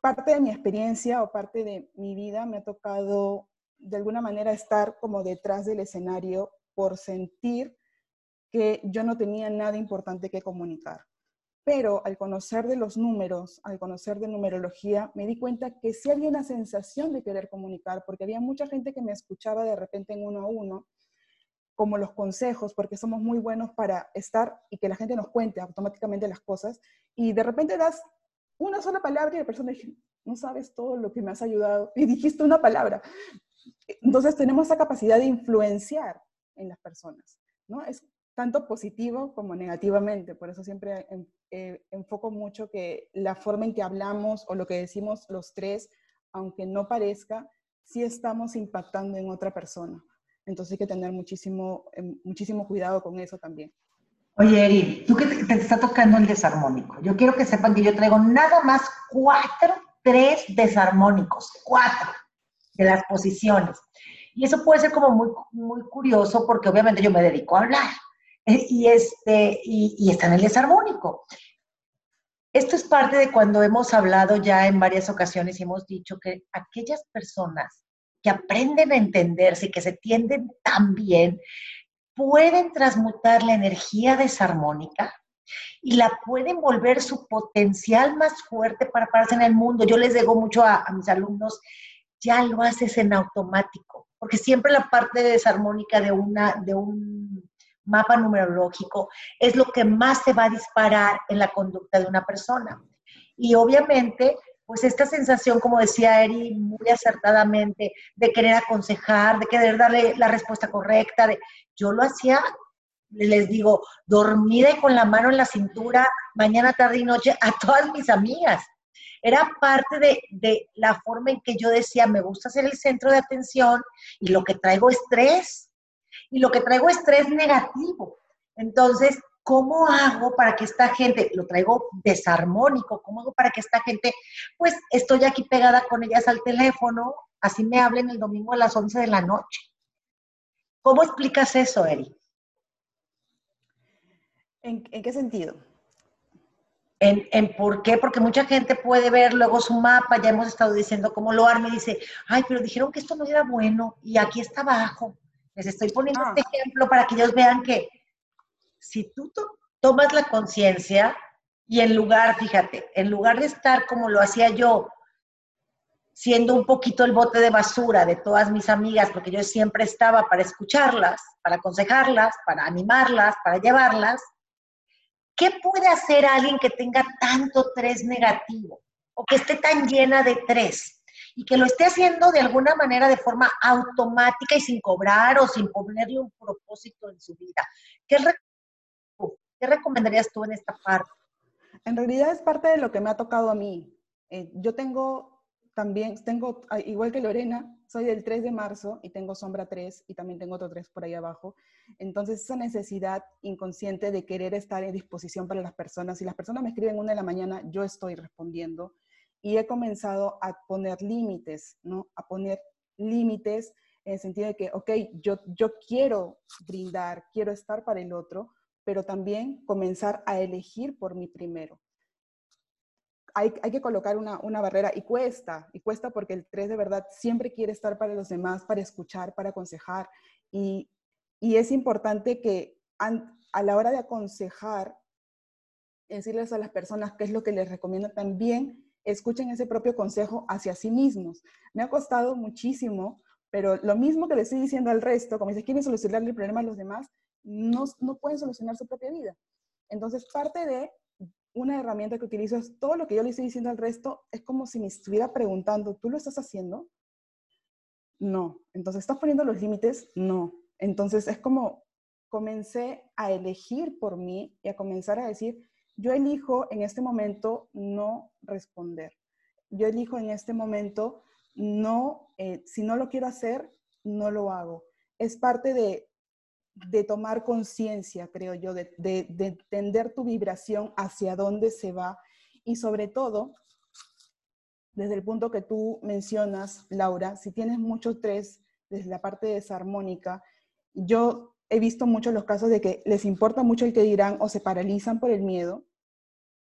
parte de mi experiencia o parte de mi vida me ha tocado de alguna manera estar como detrás del escenario por sentir que yo no tenía nada importante que comunicar. Pero al conocer de los números, al conocer de numerología, me di cuenta que sí había una sensación de querer comunicar, porque había mucha gente que me escuchaba de repente en uno a uno, como los consejos, porque somos muy buenos para estar y que la gente nos cuente automáticamente las cosas, y de repente das una sola palabra y la persona dice, no sabes todo lo que me has ayudado, y dijiste una palabra. Entonces tenemos esa capacidad de influenciar en las personas, ¿no? Es tanto positivo como negativamente, por eso siempre eh, enfoco mucho que la forma en que hablamos o lo que decimos los tres, aunque no parezca, sí estamos impactando en otra persona. Entonces hay que tener muchísimo, em, muchísimo cuidado con eso también. Oye, Eri, tú que te, está tocando el desarmónico, yo quiero que sepan que yo traigo nada más cuatro, tres desarmónicos, cuatro de las posiciones. Y eso puede ser como muy, muy curioso porque obviamente yo me dedico a hablar y, este, y, y está en el desarmónico. Esto es parte de cuando hemos hablado ya en varias ocasiones y hemos dicho que aquellas personas que aprenden a entenderse y que se tienden tan bien, pueden transmutar la energía desarmónica y la pueden volver su potencial más fuerte para pararse en el mundo. Yo les digo mucho a, a mis alumnos, ya lo haces en automático, porque siempre la parte desarmónica de, una, de un mapa numerológico es lo que más se va a disparar en la conducta de una persona. Y obviamente pues esta sensación, como decía Eri muy acertadamente, de querer aconsejar, de querer darle la respuesta correcta, de, yo lo hacía, les digo, dormida y con la mano en la cintura, mañana, tarde y noche, a todas mis amigas. Era parte de, de la forma en que yo decía, me gusta ser el centro de atención y lo que traigo es estrés. Y lo que traigo es estrés negativo. Entonces, ¿cómo hago para que esta gente, lo traigo desarmónico, cómo hago para que esta gente, pues estoy aquí pegada con ellas al teléfono, así me hablen el domingo a las 11 de la noche? ¿Cómo explicas eso, Eri? ¿En, qué sentido? En, en, por qué, porque mucha gente puede ver luego su mapa, ya hemos estado diciendo cómo lo arme y dice, ay, pero dijeron que esto no era bueno y aquí está abajo. Les estoy poniendo ah. este ejemplo para que ellos vean que si tú tomas la conciencia y en lugar, fíjate, en lugar de estar como lo hacía yo, siendo un poquito el bote de basura de todas mis amigas, porque yo siempre estaba para escucharlas, para aconsejarlas, para animarlas, para llevarlas, ¿qué puede hacer alguien que tenga tanto tres negativo o que esté tan llena de tres? Y que lo esté haciendo de alguna manera de forma automática y sin cobrar o sin ponerle un propósito en su vida. ¿Qué ¿Qué recomendarías tú en esta parte? En realidad es parte de lo que me ha tocado a mí. Eh, yo tengo también, tengo, igual que Lorena, soy del 3 de marzo y tengo sombra 3 y también tengo otro 3 por ahí abajo. Entonces, esa necesidad inconsciente de querer estar en disposición para las personas. Si las personas me escriben una de la mañana, yo estoy respondiendo y he comenzado a poner límites, ¿no? A poner límites en el sentido de que, ok, yo, yo quiero brindar, quiero estar para el otro, pero también comenzar a elegir por mí primero. Hay, hay, que colocar una, una, barrera y cuesta, y cuesta porque el 3 de verdad siempre quiere estar para los demás, para escuchar, para aconsejar. Y, y es importante que a la hora de aconsejar, decirles a las personas qué es lo que les recomiendo también, escuchen ese propio consejo hacia sí mismos. Me ha costado muchísimo, pero lo mismo que le estoy diciendo al resto, como si quieren solucionar el problema a los demás, no, no pueden solucionar su propia vida. Entonces, parte de una herramienta que utilizo es todo lo que yo le estoy diciendo al resto, es como si me estuviera preguntando, ¿tú lo estás haciendo? No. Entonces, ¿estás poniendo los límites? No. Entonces, es como comencé a elegir por mí y a comenzar a decir, yo elijo en este momento no responder. Yo elijo en este momento no, eh, si no lo quiero hacer, no lo hago. Es parte de de tomar conciencia, creo yo, de, de, entender tu vibración hacia dónde se va y sobre todo, desde el punto que tú mencionas, Laura, si tienes mucho tres desde la parte desarmónica, yo he visto muchos los casos de que les importa mucho el que dirán o se paralizan por el miedo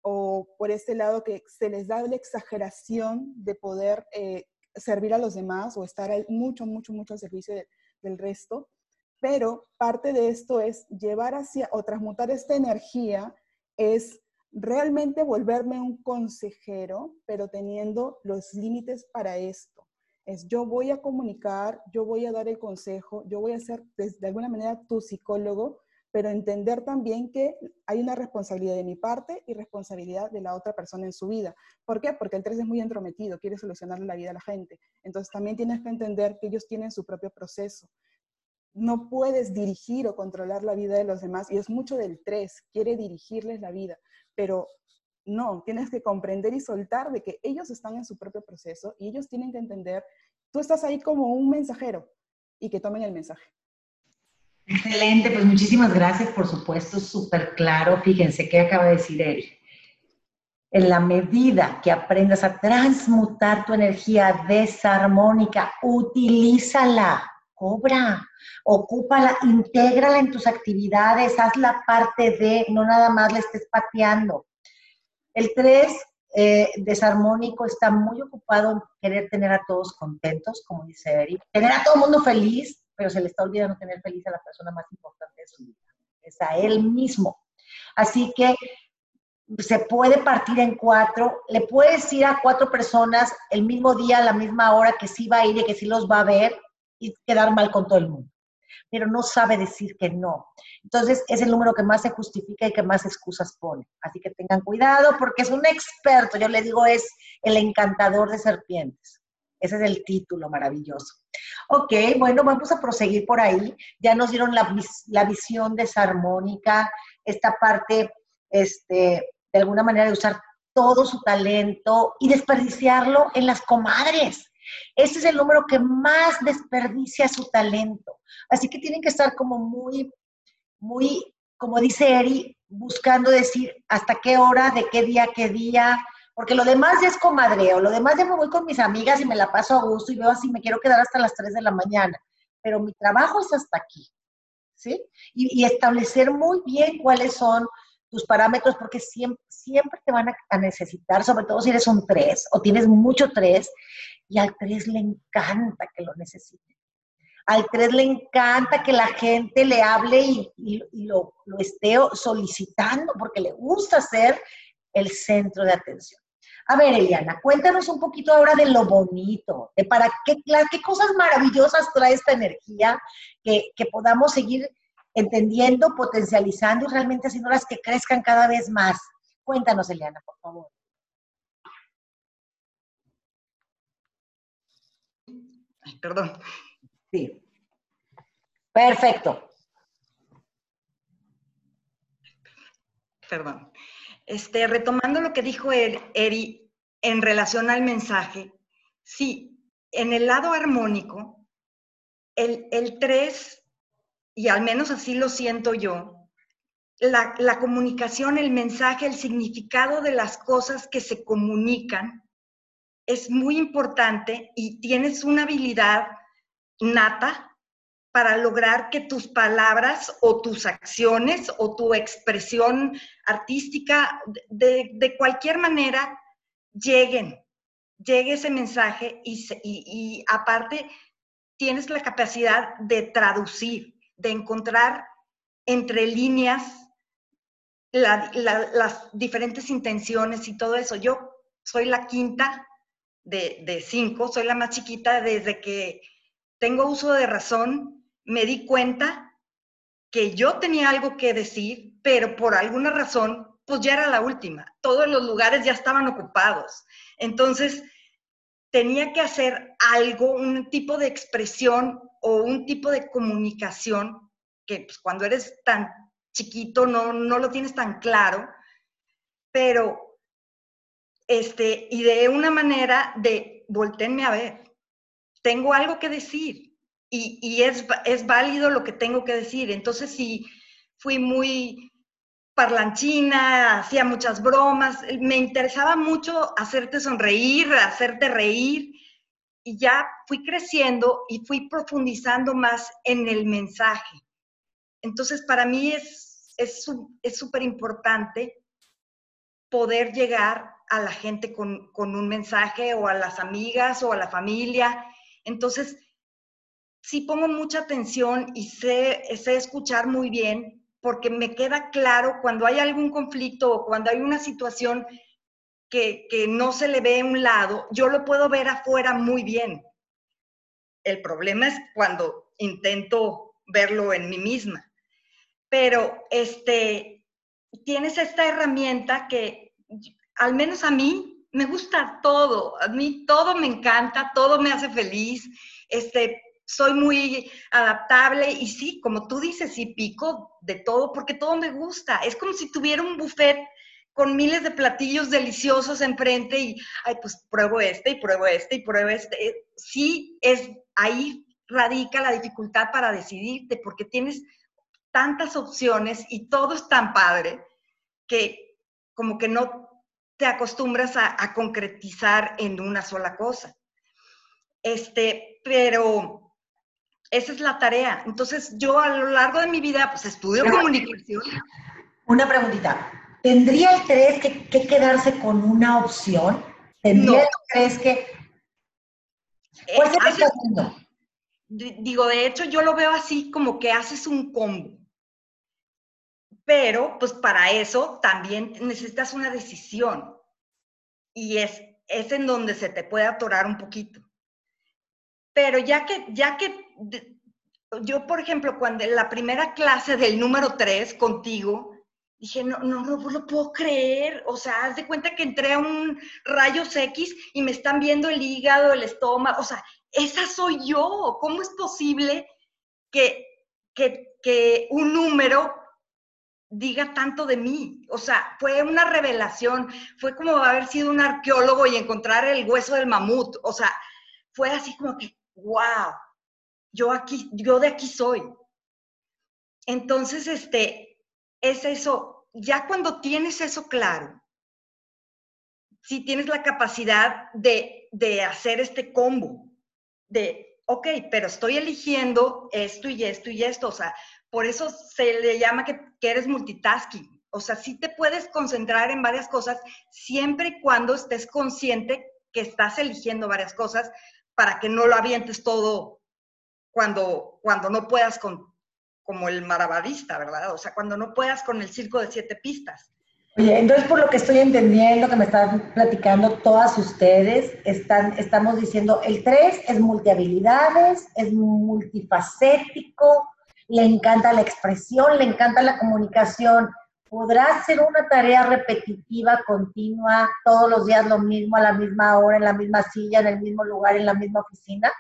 o por este lado que se les da la exageración de poder eh, servir a los demás o estar mucho, mucho, mucho al servicio del resto Pero parte de esto es llevar hacia o transmutar esta energía, es realmente volverme un consejero, pero teniendo los límites para esto. Es yo voy a comunicar, yo voy a dar el consejo, yo voy a ser de alguna manera tu psicólogo, pero entender también que hay una responsabilidad de mi parte y responsabilidad de la otra persona en su vida. ¿Por qué? Porque el 3 es muy entrometido, quiere solucionar la vida a la gente. Entonces también tienes que entender que ellos tienen su propio proceso. No puedes dirigir o controlar la vida de los demás y es mucho del 3, quiere dirigirles la vida, pero no, tienes que comprender y soltar de que ellos están en su propio proceso y ellos tienen que entender, tú estás ahí como un mensajero y que tomen el mensaje. Excelente, pues muchísimas gracias, por supuesto, súper claro. Fíjense qué acaba de decir él. En la medida que aprendas a transmutar tu energía desarmónica, utilízala, cobra, ocúpala, intégrala en tus actividades, haz la parte de, no nada más la estés pateando. El 3 eh, desarmónico está muy ocupado en querer tener a todos contentos, como dice Eric, tener a todo el mundo feliz, pero se le está olvidando tener feliz a la persona más importante de su vida, es a él mismo. Así que se puede partir en cuatro, le puedes decir a cuatro personas el mismo día, a la misma hora, que sí va a ir y que sí los va a ver y quedar mal con todo el mundo. Pero no sabe decir que no. Entonces es el número que más se justifica y que más excusas pone. Así que tengan cuidado porque es un experto, yo le digo, es el encantador de serpientes. Ese es el título maravilloso. Ok, bueno, vamos a proseguir por ahí. Ya nos dieron la, la visión desarmónica, esta parte, este, de alguna manera, de usar todo su talento y desperdiciarlo en las comadres. Este es el número que más desperdicia su talento. Así que tienen que estar como muy, muy, como dice Eri, buscando decir hasta qué hora, de qué día, qué día, porque lo demás ya es comadreo, lo demás ya me voy con mis amigas y me la paso a gusto y veo así, me quiero quedar hasta las 3 de la mañana, pero mi trabajo es hasta aquí, ¿sí? Y, establecer muy bien cuáles son tus parámetros, porque siempre, siempre te van a, necesitar, sobre todo si eres un 3 o tienes mucho 3, y al 3 le encanta que lo necesite. Al 3 le encanta que la gente le hable y, lo esté solicitando, porque le gusta ser el centro de atención. A ver, Eliana, cuéntanos un poquito ahora de lo bonito, de para qué, qué cosas maravillosas trae esta energía que, que podamos seguir entendiendo, potencializando y realmente haciéndolas que crezcan cada vez más. Cuéntanos, Eliana, por favor. Ay, perdón. Sí. Perfecto. Perdón. Este, retomando lo que dijo Eri en relación al mensaje, sí, en el lado armónico, el, el 3, y al menos así lo siento yo, la, la comunicación, el mensaje, el significado de las cosas que se comunican es muy importante y tienes una habilidad nata para lograr que tus palabras o tus acciones o tu expresión artística de, cualquier manera lleguen, llegue ese mensaje y, y, aparte tienes la capacidad de traducir, de encontrar entre líneas las diferentes intenciones y todo eso. Yo soy la quinta de, de cinco, soy la más chiquita desde que tengo uso de razón me di cuenta que yo tenía algo que decir, pero por alguna razón, pues ya era la última. Todos los lugares ya estaban ocupados. Entonces, tenía que hacer algo, un tipo de expresión o un tipo de comunicación que pues, cuando eres tan chiquito no, no lo tienes tan claro, pero, este, y de una manera de, voltenme a ver, tengo algo que decir, y, es, es, válido lo que tengo que decir. Entonces, si fui muy parlanchina, hacía muchas bromas, me interesaba mucho hacerte sonreír, hacerte reír, y ya fui creciendo y fui profundizando más en el mensaje. Entonces, para mí es súper es, importante poder llegar a la gente con, con un mensaje o a las amigas o a la familia. Entonces, sí pongo mucha atención y sé, sé escuchar muy bien porque me queda claro cuando hay algún conflicto o cuando hay una situación que, que no se le ve un lado, yo lo puedo ver afuera muy bien. El problema es cuando intento verlo en mí misma. Pero este, tienes esta herramienta que al menos a mí me gusta todo, a mí todo me encanta, todo me hace feliz, este, soy muy adaptable y sí, como tú dices, sí pico de todo porque todo me gusta. Es como si tuviera un buffet con miles de platillos deliciosos enfrente y, ay, pues pruebo este y pruebo este y pruebo este. Sí, es ahí radica la dificultad para decidirte porque tienes tantas opciones y todo es tan padre que como que no te acostumbras a, concretizar en una sola cosa. Este, pero esa es la tarea. Entonces, yo a lo largo de mi vida, pues estudio comunicación. Una preguntita. ¿Tendría el 3 que, quedarse con una opción? ¿Tendría el 3 que... Eh, digo, de hecho, yo lo veo así como que haces un combo. Pero, pues para eso también necesitas una decisión. Y es, es en donde se te puede atorar un poquito. Pero ya que, ya que yo, por ejemplo, cuando en la primera clase del número 3 contigo, dije, no, no, no, lo puedo creer. O sea, haz de cuenta que entré a un rayos X y me están viendo el hígado, el estómago. O sea, esa soy yo. ¿Cómo es posible que, que, que un número diga tanto de mí. O sea, fue una revelación, fue como haber sido un arqueólogo y encontrar el hueso del mamut. O sea, fue así como que, wow, yo aquí, yo de aquí soy. Entonces, este, es eso, ya cuando tienes eso claro, si tienes la capacidad de, de hacer este combo, de, ok, pero estoy eligiendo esto y esto y esto, o sea, por eso se le llama que, eres multitasking. O sea, sí te puedes concentrar en varias cosas siempre y cuando estés consciente que estás eligiendo varias cosas para que no lo avientes todo cuando, cuando no puedas con, como el maravadista, ¿verdad? O sea, cuando no puedas con el circo de siete pistas. Oye, entonces por lo que estoy entendiendo que me están platicando todas ustedes, están, estamos diciendo, el 3 es multihabilidades, es multifacético, le encanta la expresión, le encanta la comunicación. ¿Podrá ser una tarea repetitiva, continua, todos los días lo mismo, a la misma hora, en la misma silla, en el mismo lugar, en la misma oficina?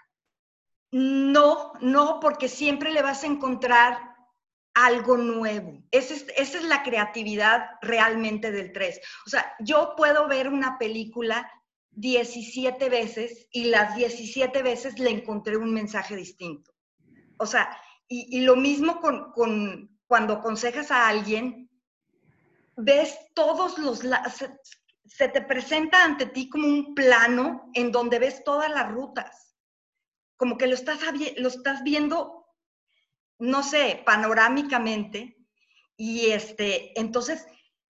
No, no, porque siempre le vas a encontrar algo nuevo. Esa es, es la creatividad realmente del 3. O sea, yo puedo ver una película 17 veces y las 17 veces le encontré un mensaje distinto. O sea, y, lo mismo con, cuando aconsejas a alguien, ves todos los... Se, se te presenta ante ti como un plano en donde ves todas las rutas. Como que lo estás, lo estás viendo, no sé, panorámicamente. Y este, entonces,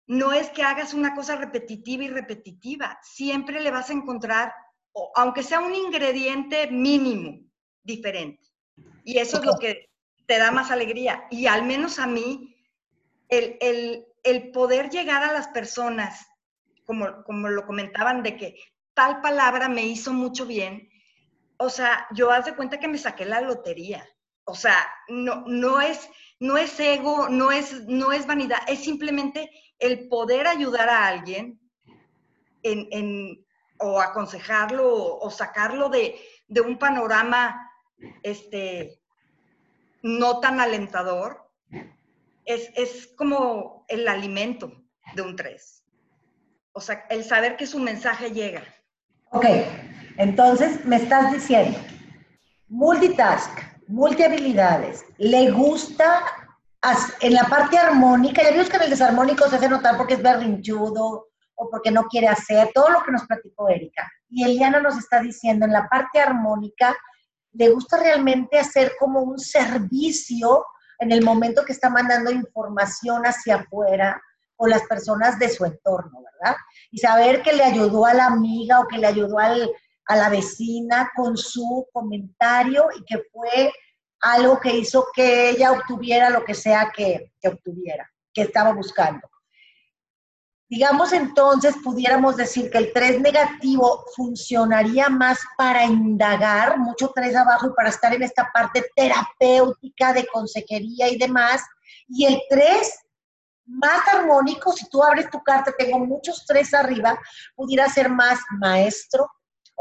no es que hagas una cosa repetitiva y repetitiva. Siempre le vas a encontrar, aunque sea un ingrediente mínimo, diferente. Y eso es lo que te da más alegría. Y al menos a mí, el, poder llegar a las personas, como, como lo comentaban, de que tal palabra me hizo mucho bien, o sea, yo haz de cuenta que me saqué la lotería. O sea, no, no, es, no es ego, no es, no es vanidad, es simplemente el poder ayudar a alguien en, o aconsejarlo o, sacarlo de, de, un panorama este, no tan alentador, es, como el alimento de un 3. O sea, el saber que su mensaje llega. Ok, entonces me estás diciendo, multitask, multihabilidades, le gusta en la parte armónica, ya vimos que en el desarmónico se hace notar porque es berrinchudo o porque no quiere hacer, todo lo que nos platicó Erika. Y Eliana nos está diciendo, en la parte armónica, le gusta realmente hacer como un servicio en el momento que está mandando información hacia afuera o las personas de su entorno, ¿verdad? Y saber que le ayudó a la amiga o que le ayudó al, a la vecina con su comentario y que fue algo que hizo que ella obtuviera lo que sea que, que obtuviera, que estaba buscando. Digamos entonces, pudiéramos decir que el 3 negativo funcionaría más para indagar, mucho 3 abajo y para estar en esta parte terapéutica de consejería y demás. Y el 3 más armónico, si tú abres tu carta, tengo muchos 3 arriba, pudiera ser más maestro,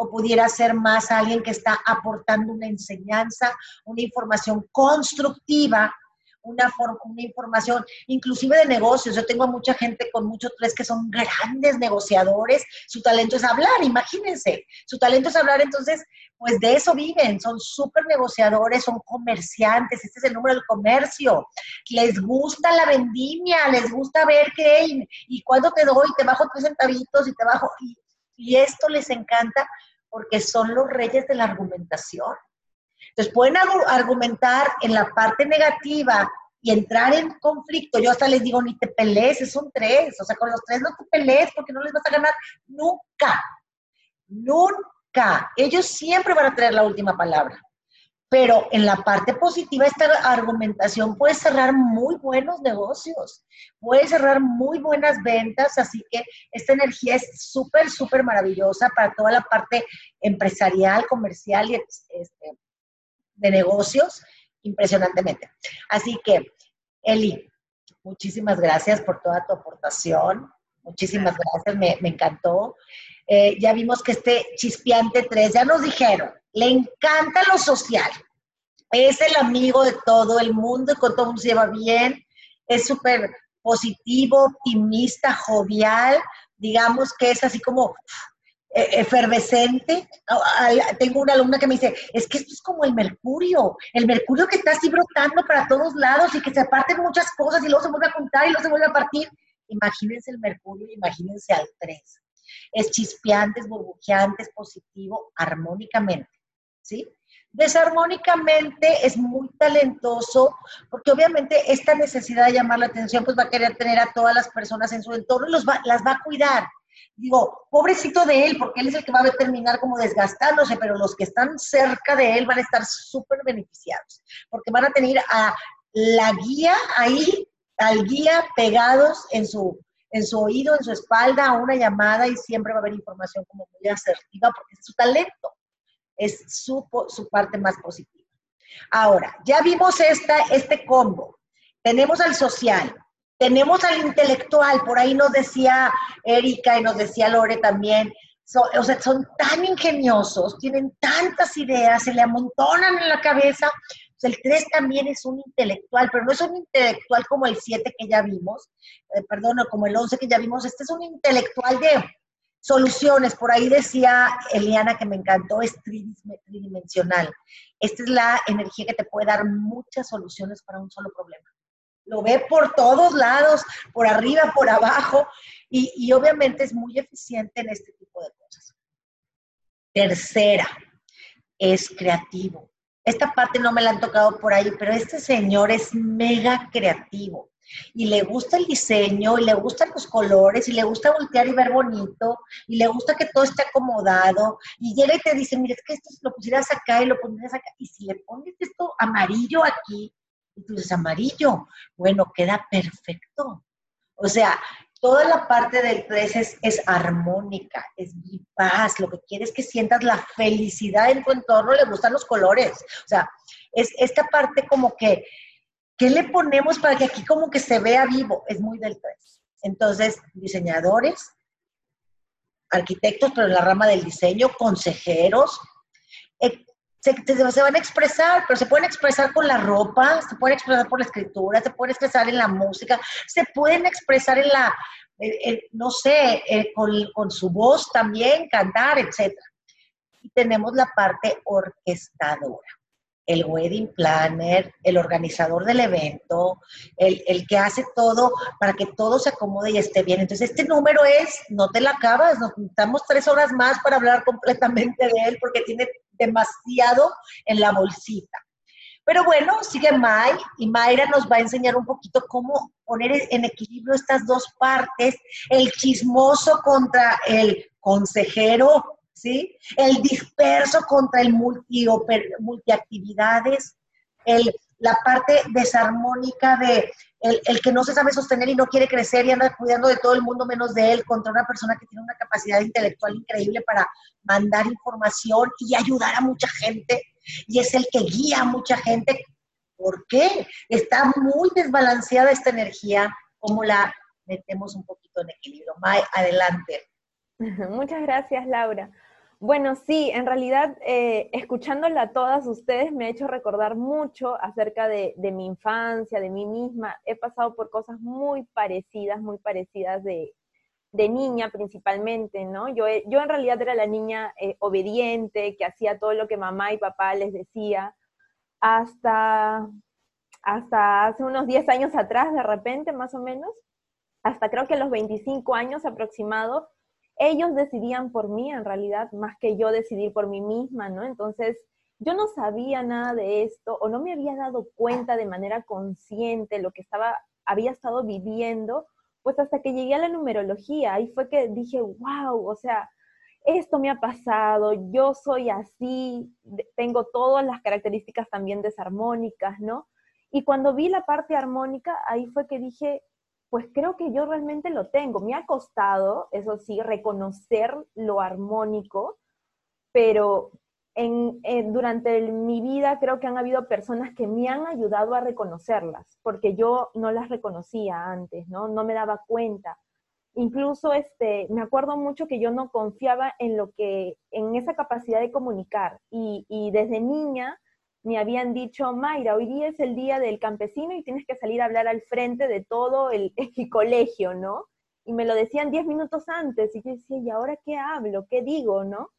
o pudiera ser más alguien que está aportando una enseñanza, una información constructiva una, información, inclusive de negocios. Yo tengo a mucha gente con muchos tres que son grandes negociadores, su talento es hablar, imagínense, su talento es hablar, entonces, pues de eso viven, son súper negociadores, son comerciantes, este es el número del comercio, les gusta la vendimia, les gusta ver qué, y, cuando te doy, te bajo tres centavitos y te bajo, y esto les encanta porque son los reyes de la argumentación. Entonces pueden argumentar en la parte negativa y entrar en conflicto. Yo hasta les digo, ni te pelees, son tres. O sea, con los tres no te pelees porque no les vas a ganar nunca. Nunca. Ellos siempre van a tener la última palabra. Pero en la parte positiva, esta argumentación puede cerrar muy buenos negocios, puede cerrar muy buenas ventas, así que esta energía es súper, súper maravillosa para toda la parte empresarial, comercial y este, de negocios impresionantemente. Así que, Eli, muchísimas gracias por toda tu aportación. Muchísimas gracias, me, encantó. Eh, ya vimos que este chispeante 3, ya nos dijeron, le encanta lo social. Es el amigo de todo el mundo y con todo el mundo se lleva bien. Es súper positivo, optimista, jovial. Digamos que es así como eh, efervescente. Tengo una alumna que me dice, es que esto es como el mercurio, el mercurio que está así brotando para todos lados y que se parten muchas cosas y luego se vuelve a juntar y luego se vuelve a partir. Imagínense el mercurio, imagínense al 3. Es chispeante, es burbujeante, es positivo, armónicamente, Desarmónicamente es muy talentoso porque obviamente esta necesidad de llamar la atención pues va a querer tener a todas las personas en su entorno y los las va a cuidar. Digo, pobrecito de él, porque él es el que va a terminar como desgastándose, pero los que están cerca de él van a estar súper beneficiados, porque van a tener a la guía ahí, al guía pegados en su, en su oído, en su espalda, a una llamada y siempre va a haber información como muy asertiva, porque es su talento, es su, su parte más positiva. Ahora, ya vimos esta, este combo. Tenemos al social, tenemos al intelectual, por ahí nos decía Erika y nos decía Lore también, o sea, son tan ingeniosos, tienen tantas ideas, se le amontonan en la cabeza. el 3 también es un intelectual, pero no es un intelectual como el 7 que ya vimos, eh, perdón, como el 11 que ya vimos, este es un intelectual de soluciones. Por ahí decía Eliana que me encantó, es tridimensional. Esta es la energía que te puede dar muchas soluciones para un solo problema lo ve por todos lados, por arriba, por abajo, y, obviamente es muy eficiente en este tipo de cosas. Tercera, es creativo. Esta parte no me la han tocado por ahí, pero este señor es mega creativo y le gusta el diseño y le gustan los colores y le gusta voltear y ver bonito y le gusta que todo esté acomodado y llega y te dice, mira, es que esto lo pusieras acá y lo pondrías acá y si le pones esto amarillo aquí y amarillo. Bueno, queda perfecto. O sea, toda la parte del 3 es, armónica, es paz. Lo que quieres es que sientas la felicidad en tu entorno, le gustan los colores. O sea, es esta parte como que, ¿qué le ponemos para que aquí como que se vea vivo? Es muy del 3. Entonces, diseñadores, arquitectos, pero en la rama del diseño, consejeros, eh, se, van a expresar, pero se pueden expresar con la ropa, se pueden expresar por la escritura, se pueden expresar en la música, se pueden expresar en la, no sé, eh, con, con, su voz también, cantar, etc. Y tenemos la parte orquestadora, el wedding planner, el organizador del evento, el, el que hace todo para que todo se acomode y esté bien. Entonces, este número es, no te la acabas, nos necesitamos tres horas más para hablar completamente de él porque tiene demasiado en la bolsita. Pero bueno, sigue May y Mayra nos va a enseñar un poquito cómo poner en equilibrio estas dos partes, el chismoso contra el consejero El disperso contra el multi, multiactividades, el, la parte desarmónica de el, que no se sabe sostener y no quiere crecer y anda cuidando de todo el mundo menos de él, contra una persona que tiene una capacidad intelectual increíble para mandar información y ayudar a mucha gente, y es el que guía a mucha gente. ¿Por qué? Está muy desbalanceada esta energía, como la metemos un poquito en equilibrio. Adelante. Muchas gracias, Laura. Bueno, sí, en realidad, eh, escuchándola a todas ustedes me ha hecho recordar mucho acerca de, mi infancia, de mí misma. He pasado por cosas muy parecidas, muy parecidas de, niña principalmente, ¿no? Yo, yo en realidad era la niña eh, obediente, que hacía todo lo que mamá y papá les decía, hasta, hasta hace unos 10 años atrás, de repente, más o menos, hasta creo que los 25 años aproximado, ellos decidían por mí en realidad, más que yo decidir por mí misma, ¿no? Entonces, yo no sabía nada de esto o no me había dado cuenta de manera consciente lo que estaba, había estado viviendo, pues hasta que llegué a la numerología, ahí fue que dije, wow, o sea, esto me ha pasado, yo soy así, tengo todas las características también desarmónicas, ¿no? Y cuando vi la parte armónica, ahí fue que dije, pues creo que yo realmente lo tengo. Me ha costado, eso sí, reconocer lo armónico, pero en, durante mi vida creo que han habido personas que me han ayudado a reconocerlas, porque yo no las reconocía antes, ¿no? No me daba cuenta. Incluso este, me acuerdo mucho que yo no confiaba en lo que, en esa capacidad de comunicar. Y, y desde niña me habían dicho, Mayra, hoy día es el día del campesino y tienes que salir a hablar al frente de todo el, colegio, ¿no? Y me lo decían diez minutos antes y yo decía, ¿y ahora qué hablo? ¿Qué digo? ¿No?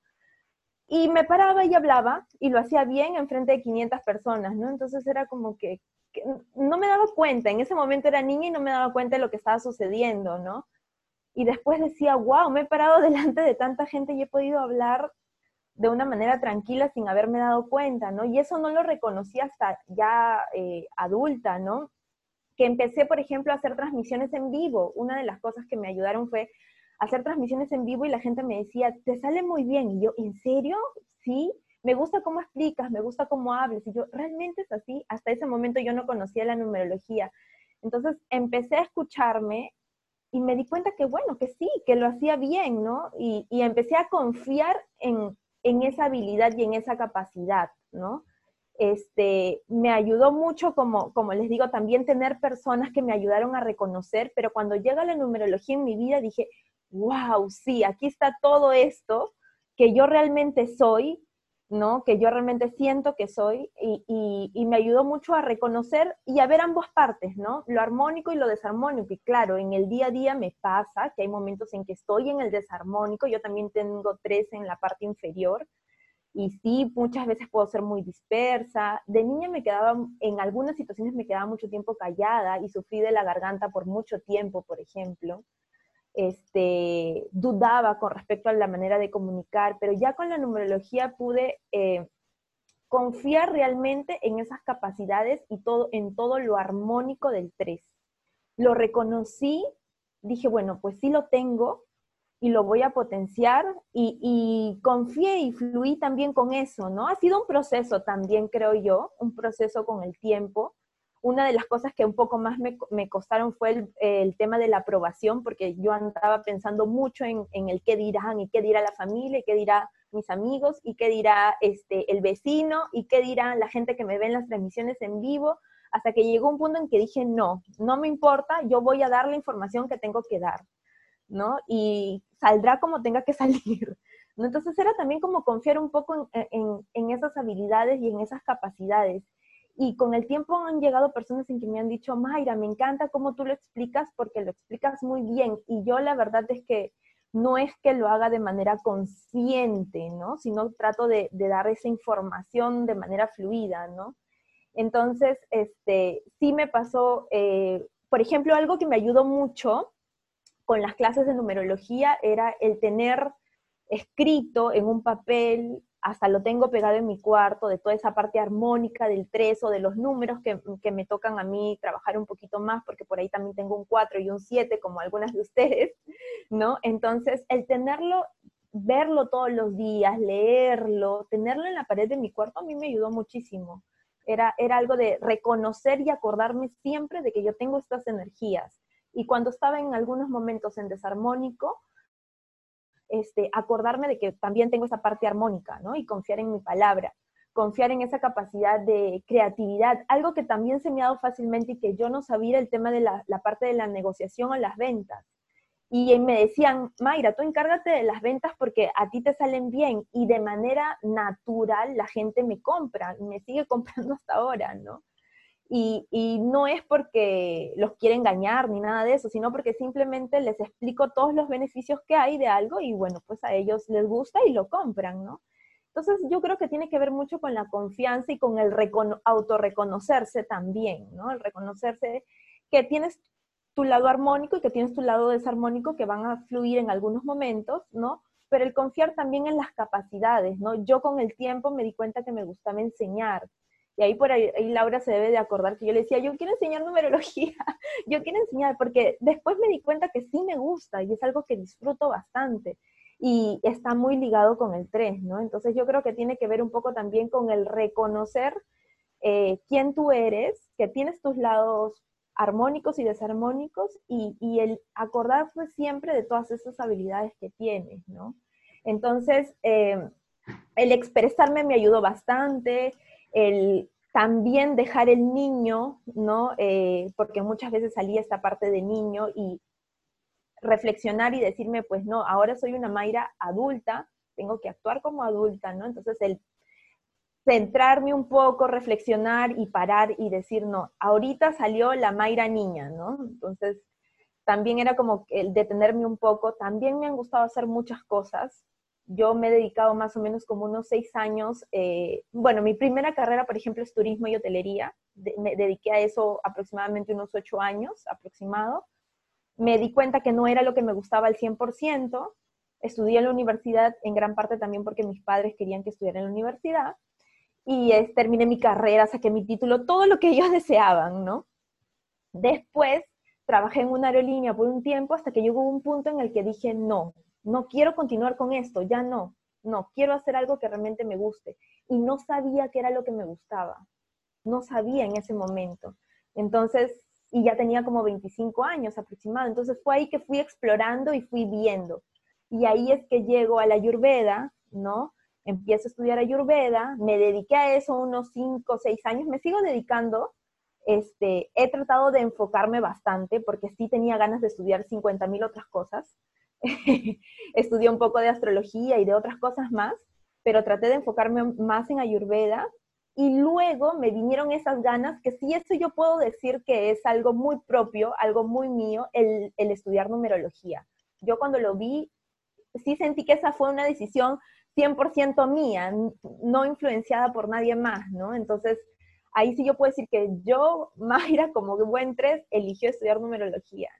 Y me paraba y hablaba y lo hacía bien en frente de 500 personas, ¿no? Entonces era como que, que, no me daba cuenta, en ese momento era niña y no me daba cuenta de lo que estaba sucediendo, ¿no? Y después decía, wow, me he parado delante de tanta gente y he podido hablar de una manera tranquila sin haberme dado cuenta, ¿no? Y eso no lo reconocí hasta ya eh, adulta, ¿no? Que empecé, por ejemplo, a hacer transmisiones en vivo. Una de las cosas que me ayudaron fue hacer transmisiones en vivo y la gente me decía, te sale muy bien. Y yo, ¿en serio? Sí, me gusta cómo explicas, me gusta cómo hablas. Y yo, ¿realmente es así? Hasta ese momento yo no conocía la numerología. Entonces empecé a escucharme y me di cuenta que, bueno, que sí, que lo hacía bien, ¿no? Y, y empecé a confiar en, en esa habilidad y en esa capacidad, ¿no? Este, me ayudó mucho, como, como les digo, también tener personas que me ayudaron a reconocer, pero cuando llega la numerología en mi vida dije, wow, sí, aquí está todo esto que yo realmente soy, ¿no? Que yo realmente siento que soy y, y, me ayudó mucho a reconocer y a ver ambas partes, ¿no? Lo armónico y lo desarmónico. Y claro, en el día a día me pasa que hay momentos en que estoy en el desarmónico, yo también tengo tres en la parte inferior y sí, muchas veces puedo ser muy dispersa. De niña me quedaba, en algunas situaciones me quedaba mucho tiempo callada y sufrí de la garganta por mucho tiempo, por ejemplo este, dudaba con respecto a la manera de comunicar, pero ya con la numerología pude eh, confiar realmente en esas capacidades y todo, en todo lo armónico del 3. Lo reconocí, dije, bueno, pues sí lo tengo y lo voy a potenciar y, y confié y fluí también con eso, ¿no? Ha sido un proceso también, creo yo, un proceso con el tiempo, una de las cosas que un poco más me, me costaron fue el, tema de la aprobación, porque yo andaba pensando mucho en, en, el qué dirán y qué dirá la familia y qué dirá mis amigos y qué dirá este, el vecino y qué dirá la gente que me ve en las transmisiones en vivo, hasta que llegó un punto en que dije, no, no me importa, yo voy a dar la información que tengo que dar, ¿no? Y saldrá como tenga que salir. ¿no? Entonces era también como confiar un poco en, en esas habilidades y en esas capacidades. Y con el tiempo han llegado personas en que me han dicho, Mayra, me encanta cómo tú lo explicas porque lo explicas muy bien. Y yo la verdad es que no es que lo haga de manera consciente, ¿no? Sino trato de, dar esa información de manera fluida, ¿no? Entonces, este, sí me pasó, eh, por ejemplo, algo que me ayudó mucho con las clases de numerología era el tener escrito en un papel hasta lo tengo pegado en mi cuarto, de toda esa parte armónica del 3 o de los números que, que, me tocan a mí trabajar un poquito más, porque por ahí también tengo un 4 y un 7, como algunas de ustedes, ¿no? Entonces, el tenerlo verlo todos los días, leerlo, tenerlo en la pared de mi cuarto, a mí me ayudó muchísimo. Era, era algo de reconocer y acordarme siempre de que yo tengo estas energías. Y cuando estaba en algunos momentos en desarmónico, este, acordarme de que también tengo esa parte armónica, ¿no? Y confiar en mi palabra, confiar en esa capacidad de creatividad, algo que también se me ha dado fácilmente y que yo no sabía el tema de la, la parte de la negociación o las ventas. Y me decían, Mayra, tú encárgate de las ventas porque a ti te salen bien y de manera natural la gente me compra, me sigue comprando hasta ahora, ¿no? Y, y, no es porque los quiere engañar ni nada de eso, sino porque simplemente les explico todos los beneficios que hay de algo y bueno, pues a ellos les gusta y lo compran, ¿no? Entonces yo creo que tiene que ver mucho con la confianza y con el autorreconocerse también, ¿no? El reconocerse que tienes tu lado armónico y que tienes tu lado desarmónico que van a fluir en algunos momentos, ¿no? Pero el confiar también en las capacidades, ¿no? Yo con el tiempo me di cuenta que me gustaba enseñar, y ahí por ahí, Laura se debe de acordar que yo le decía, yo quiero enseñar numerología, yo quiero enseñar, porque después me di cuenta que sí me gusta y es algo que disfruto bastante. Y está muy ligado con el 3, ¿no? Entonces yo creo que tiene que ver un poco también con el reconocer eh, quién tú eres, que tienes tus lados armónicos y desarmónicos y, y el acordarse siempre de todas esas habilidades que tienes, ¿no? Entonces, eh, el expresarme me ayudó bastante, el también dejar el niño, ¿no? Eh, porque muchas veces salía esta parte de niño y reflexionar y decirme, pues no, ahora soy una Mayra adulta, tengo que actuar como adulta, ¿no? Entonces el centrarme un poco, reflexionar y parar y decir, no, ahorita salió la Mayra niña, ¿no? Entonces también era como el detenerme un poco, también me han gustado hacer muchas cosas, yo me he dedicado más o menos como unos seis años, eh, bueno, mi primera carrera, por ejemplo, es turismo y hotelería, me dediqué a eso aproximadamente unos ocho años aproximado, me di cuenta que no era lo que me gustaba al 100%, estudié en la universidad en gran parte también porque mis padres querían que estudiara en la universidad, y terminé mi carrera, saqué mi título, todo lo que ellos deseaban, ¿no? Después trabajé en una aerolínea por un tiempo hasta que llegó un punto en el que dije, no, no quiero continuar con esto, ya no, no, quiero hacer algo que realmente me guste. Y no sabía qué era lo que me gustaba, no sabía en ese momento. Entonces, y ya tenía como 25 años aproximado, entonces fue ahí que fui explorando y fui viendo. Y ahí es que llego a la Ayurveda, ¿no? Empiezo a estudiar Ayurveda, me dediqué a eso unos 5 o 6 años, me sigo dedicando, este, he tratado de enfocarme bastante porque sí tenía ganas de estudiar 50 mil otras cosas, estudié un poco de astrología y de otras cosas más, pero traté de enfocarme más en Ayurveda y luego me vinieron esas ganas, que sí, eso yo puedo decir que es algo muy propio, algo muy mío, el, el estudiar numerología. Yo cuando lo vi, sí sentí que esa fue una decisión 100% mía, no influenciada por nadie más, ¿no? Entonces, ahí sí yo puedo decir que yo, Mayra, como buen tres, eligió estudiar numerología.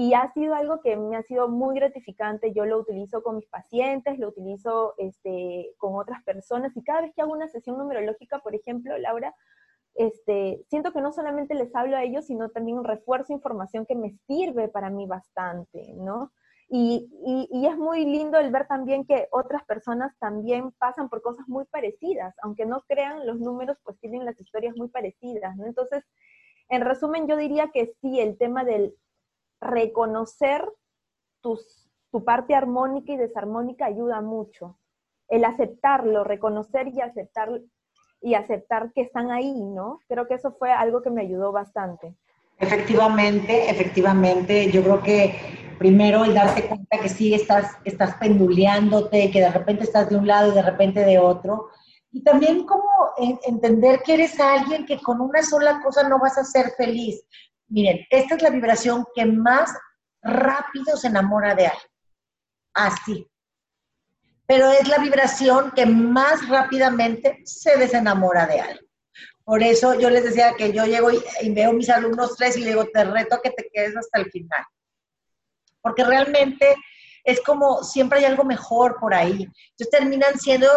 Y ha sido algo que me ha sido muy gratificante. Yo lo utilizo con mis pacientes, lo utilizo este, con otras personas y cada vez que hago una sesión numerológica, por ejemplo, Laura, este, siento que no solamente les hablo a ellos, sino también refuerzo información que me sirve para mí bastante, ¿no? Y, y, es muy lindo el ver también que otras personas también pasan por cosas muy parecidas, aunque no crean los números, pues tienen las historias muy parecidas. Entonces, en resumen, yo diría que sí, el tema del reconocer tus, tu parte armónica y desarmónica ayuda mucho. El aceptarlo, reconocer y aceptar, y aceptar que están ahí, ¿no? Creo que eso fue algo que me ayudó bastante. Efectivamente, efectivamente, yo creo que primero el darte cuenta que sí estás, estás penduleándote, que de repente estás de un lado y de repente de otro. Y también como entender que eres alguien que con una sola cosa no vas a ser feliz. Miren, esta es la vibración que más rápido se enamora de alguien. Así. Pero es la vibración que más rápidamente se desenamora de alguien. Por eso yo les decía que yo llego y, veo a mis alumnos tres y le digo, te reto a que te quedes hasta el final. Porque realmente es como, siempre hay algo mejor por ahí. Entonces terminan siendo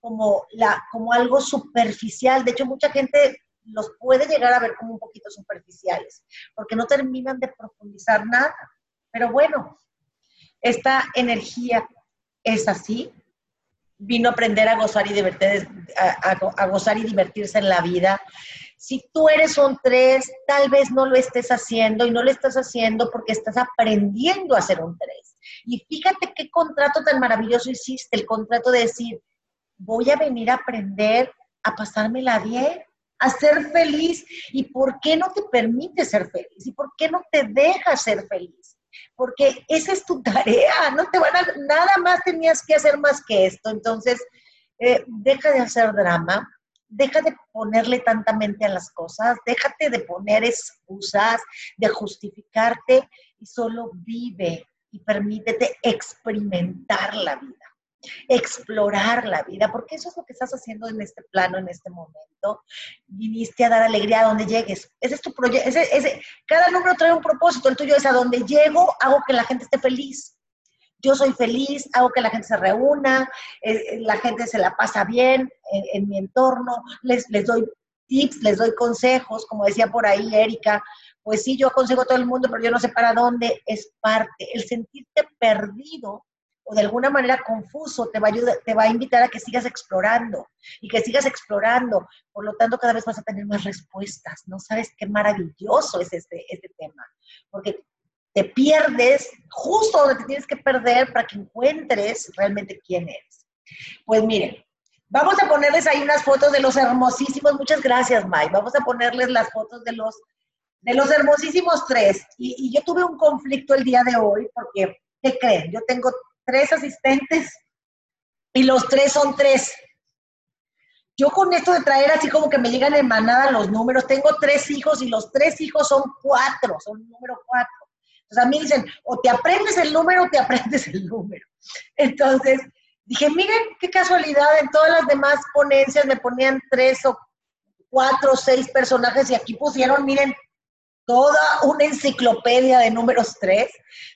como, la, como algo superficial. De hecho, mucha gente los puede llegar a ver como un poquito superficiales, porque no terminan de profundizar nada. Pero bueno, esta energía es así, vino a aprender a gozar y divertir, a, gozar y divertirse en la vida. Si tú eres un 3, tal vez no lo estés haciendo y no lo estás haciendo porque estás aprendiendo a ser un 3. Y fíjate qué contrato tan maravilloso hiciste, el contrato de decir, voy a venir a aprender a pasármela bien, a ser feliz. ¿Y por qué no te permite ser feliz? ¿Y por qué no te dejas ser feliz? Porque esa es tu tarea, no te van a, nada más tenías que hacer más que esto. Entonces, eh, deja de hacer drama, deja de ponerle tanta mente a las cosas, déjate de poner excusas, de justificarte y solo vive y permítete experimentar la vida explorar la vida, porque eso es lo que estás haciendo en este plano, en este momento. Viniste a dar alegría a donde llegues. Ese es tu proyecto. Ese, cada número trae un propósito. El tuyo es a donde llego, hago que la gente esté feliz. Yo soy feliz, hago que la gente se reúna, eh, eh, la gente se la pasa bien en, mi entorno, les, les doy tips, les doy consejos, como decía por ahí Erika, pues sí, yo aconsejo a todo el mundo, pero yo no sé para dónde, es parte. El sentirte perdido o de alguna manera confuso, te va, a ayudar, te va a invitar a que sigas explorando y que sigas explorando. Por lo tanto, cada vez vas a tener más respuestas. No sabes qué maravilloso es este, este tema, porque te pierdes justo donde te tienes que perder para que encuentres realmente quién eres. Pues miren, vamos a ponerles ahí unas fotos de los hermosísimos, muchas gracias, May. Vamos a ponerles las fotos de los, de los hermosísimos tres. Y, y yo tuve un conflicto el día de hoy porque, ¿qué creen? Yo tengo tres asistentes y los tres son tres. Yo con esto de traer así como que me llegan en manada los números, tengo tres hijos y los tres hijos son cuatro, son número cuatro. Entonces a mí dicen, o te aprendes el número o te aprendes el número. Entonces dije, miren qué casualidad, en todas las demás ponencias me ponían tres o cuatro o seis personajes y aquí pusieron, miren, toda una enciclopedia de números tres.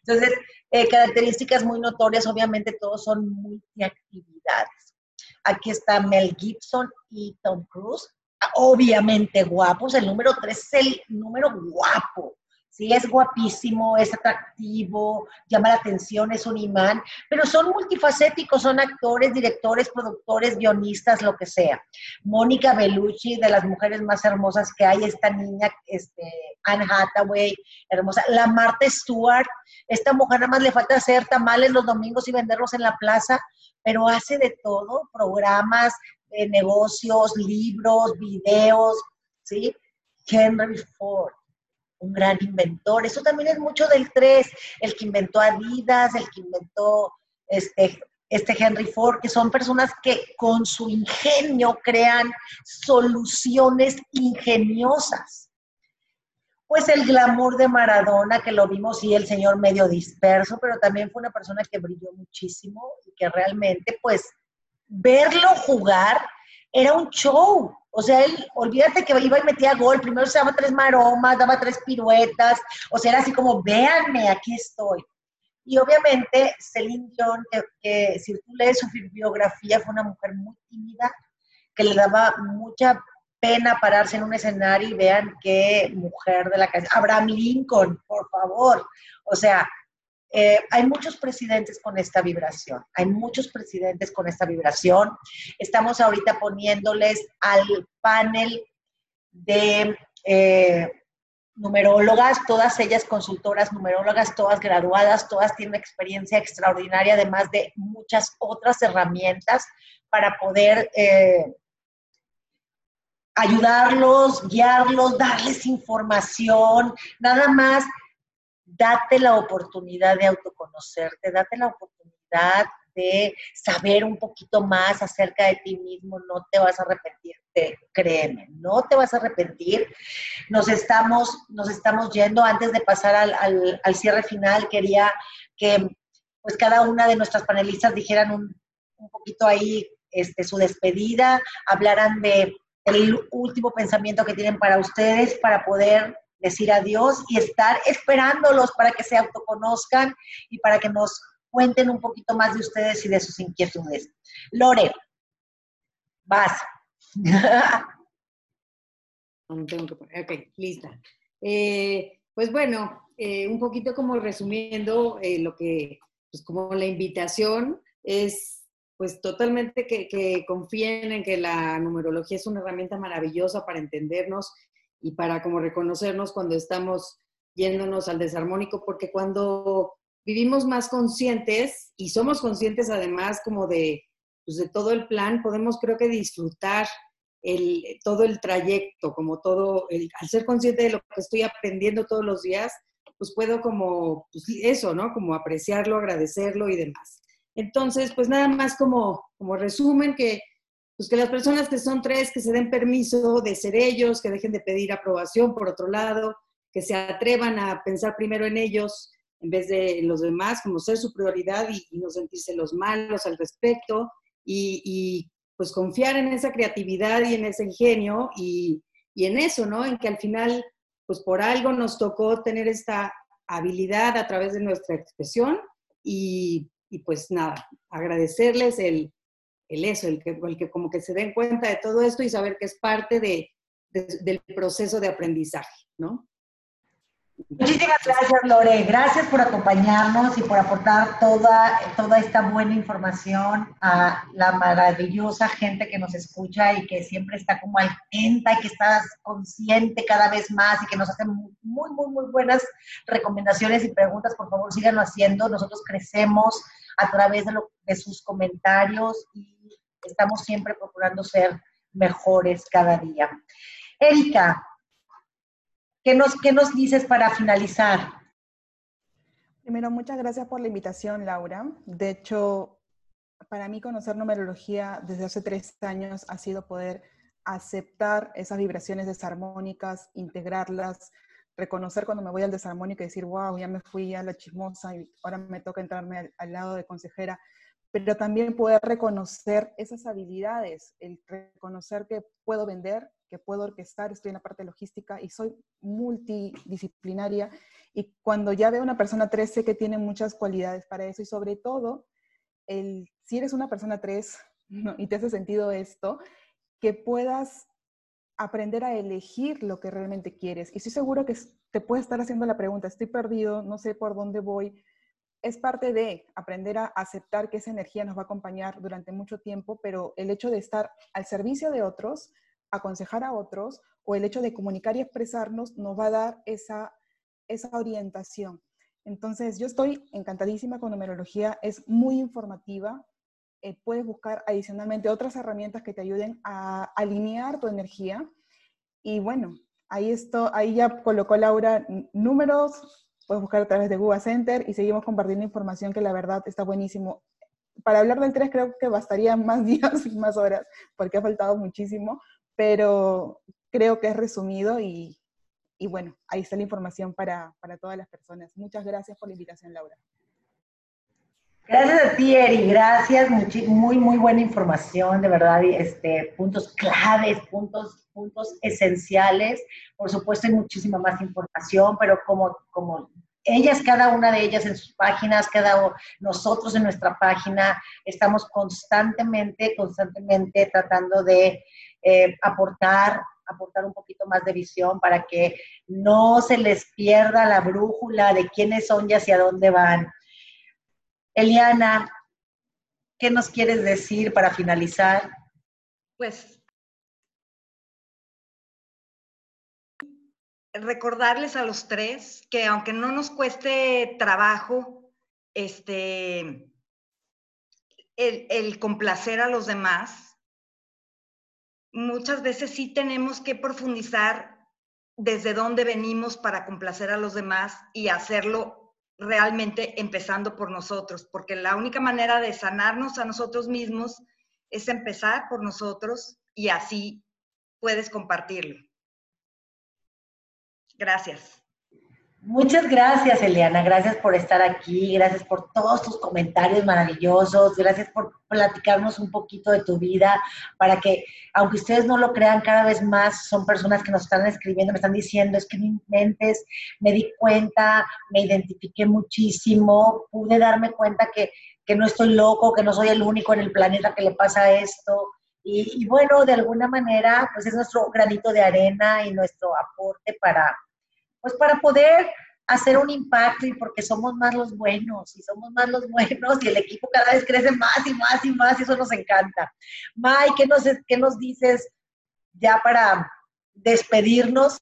Entonces, eh, características muy notorias, obviamente todos son multiactividades. Aquí está Mel Gibson y Tom Cruise, obviamente guapos, el número 3 es el número guapo, Sí, es guapísimo, es atractivo, llama la atención, es un imán, pero son multifacéticos, son actores, directores, productores, guionistas, lo que sea. Mónica Bellucci, de las mujeres más hermosas que hay, esta niña, este, Anne Hathaway, hermosa. La Marta Stewart, esta mujer nada más le falta hacer tamales los domingos y venderlos en la plaza, pero hace de todo, programas, negocios, libros, videos, ¿sí? Henry Ford un gran inventor. Eso también es mucho del 3, el que inventó Adidas, el que inventó este, este Henry Ford, que son personas que con su ingenio crean soluciones ingeniosas. Pues el glamour de Maradona, que lo vimos, y el señor medio disperso, pero también fue una persona que brilló muchísimo y que realmente, pues, verlo jugar era un show. O sea, él, olvídate que iba y metía gol, primero se daba tres maromas, daba tres piruetas, o sea, era así como, véanme, aquí estoy. Y obviamente Celine Dion, que, si tú lees su biografía, fue una mujer muy tímida, que le daba mucha pena pararse en un escenario y vean qué mujer de la calle. Abraham Lincoln, por favor. O sea, eh, hay muchos presidentes con esta vibración, hay muchos presidentes con esta vibración. Estamos ahorita poniéndoles al panel de eh, numerólogas, todas ellas consultoras numerólogas, todas graduadas, todas tienen experiencia extraordinaria, además de muchas otras herramientas para poder eh, ayudarlos, guiarlos, darles información, nada más date la oportunidad de autoconocerte, date la oportunidad de saber un poquito más acerca de ti mismo, no te vas a arrepentir, créeme, no te vas a arrepentir. Nos estamos, nos estamos yendo, antes de pasar al, al, cierre final, quería que pues cada una de nuestras panelistas dijeran un, un poquito ahí este, su despedida, hablaran de el último pensamiento que tienen para ustedes para poder decir adiós y estar esperándolos para que se autoconozcan y para que nos cuenten un poquito más de ustedes y de sus inquietudes. Lore, vas. Ok, lista. Eh, pues bueno, eh, un poquito como resumiendo eh, lo que, pues como la invitación, es pues totalmente que, que, confíen en que la numerología es una herramienta maravillosa para entendernos y para como reconocernos cuando estamos yéndonos al desarmónico, porque cuando vivimos más conscientes y somos conscientes además como de, pues de todo el plan, podemos creo que disfrutar el, todo el trayecto, como todo, el, al ser consciente de lo que estoy aprendiendo todos los días, pues puedo como, pues eso, ¿no? Como apreciarlo, agradecerlo y demás. Entonces, pues nada más como, como resumen que, pues que las personas que son tres, que se den permiso de ser ellos, que dejen de pedir aprobación por otro lado, que se atrevan a pensar primero en ellos en vez de en los demás, como ser su prioridad y, no sentirse los malos al respecto y, y, pues confiar en esa creatividad y en ese ingenio y, y en eso, ¿no? En que al final, pues por algo nos tocó tener esta habilidad a través de nuestra expresión y y pues nada, agradecerles el, el eso, el que, el que como que se den cuenta de todo esto y saber que es parte de, del proceso de aprendizaje, ¿no? Muchísimas gracias, Lore. Gracias por acompañarnos y por aportar toda, toda esta buena información a la maravillosa gente que nos escucha y que siempre está como atenta y que está consciente cada vez más y que nos hace muy, muy, muy buenas recomendaciones y preguntas. Por favor, síganlo haciendo. Nosotros crecemos a través de, lo, de sus comentarios y estamos siempre procurando ser mejores cada día. Erika, ¿Qué nos, qué nos dices para finalizar? Primero, muchas gracias por la invitación, Laura. De hecho, para mí conocer numerología desde hace tres años ha sido poder aceptar esas vibraciones desarmónicas, integrarlas, reconocer cuando me voy al desarmónico y decir, wow, ya me fui a la chismosa y ahora me toca entrarme al, al lado de consejera, pero también poder reconocer esas habilidades, el reconocer que puedo vender, que puedo orquestar, estoy en la parte logística y soy multidisciplinaria. Y cuando ya veo una persona 3, sé que tiene muchas cualidades para eso y sobre todo, el, si eres una persona 3 y te hace sentido esto, que puedas aprender a elegir lo que realmente quieres. Y estoy seguro que te puede estar haciendo la pregunta, estoy perdido, no sé por dónde voy. Es parte de aprender a aceptar que esa energía nos va a acompañar durante mucho tiempo, pero el hecho de estar al servicio de otros aconsejar a otros o el hecho de comunicar y expresarnos nos va a dar esa, esa orientación. Entonces, yo estoy encantadísima con numerología, es muy informativa. Eh, puedes buscar adicionalmente otras herramientas que te ayuden a alinear tu energía. Y bueno, ahí, esto, ahí ya colocó Laura números, puedes buscar a través de Google Center y seguimos compartiendo información que la verdad está buenísimo. Para hablar del 3 creo que bastaría más días y más horas porque ha faltado muchísimo, pero creo que es resumido y, y bueno, ahí está la información para, para, todas las personas. Muchas gracias por la invitación, Laura. Gracias a ti, Eri, gracias, muy, muy buena información, de verdad, este, puntos claves, puntos, puntos esenciales. Por supuesto, hay muchísima más información, pero como, como ellas, cada una de ellas en sus páginas, cada nosotros en nuestra página, estamos constantemente, constantemente tratando de eh, aportar, aportar un poquito más de visión para que no se les pierda la brújula de quiénes son y hacia dónde van. Eliana, ¿qué nos quieres decir para finalizar? Pues recordarles a los tres que aunque no nos cueste trabajo, este, el, el complacer a los demás, muchas veces sí tenemos que profundizar desde dónde venimos para complacer a los demás y hacerlo realmente empezando por nosotros, porque la única manera de sanarnos a nosotros mismos es empezar por nosotros y así puedes compartirlo. Gracias. Muchas gracias, Eliana. Gracias por estar aquí. Gracias por todos tus comentarios maravillosos. Gracias por platicarnos un poquito de tu vida para que, aunque ustedes no lo crean, cada vez más son personas que nos están escribiendo, me están diciendo, es que mi mentes, me di cuenta, me identifiqué muchísimo, pude darme cuenta que, que no estoy loco, que no soy el único en el planeta que le pasa esto. Y, y bueno, de alguna manera, pues es nuestro granito de arena y nuestro aporte para pues para poder hacer un impacto y porque somos más los buenos y somos más los buenos y el equipo cada vez crece más y más y más y eso nos encanta. May, ¿qué nos, qué nos dices ya para despedirnos?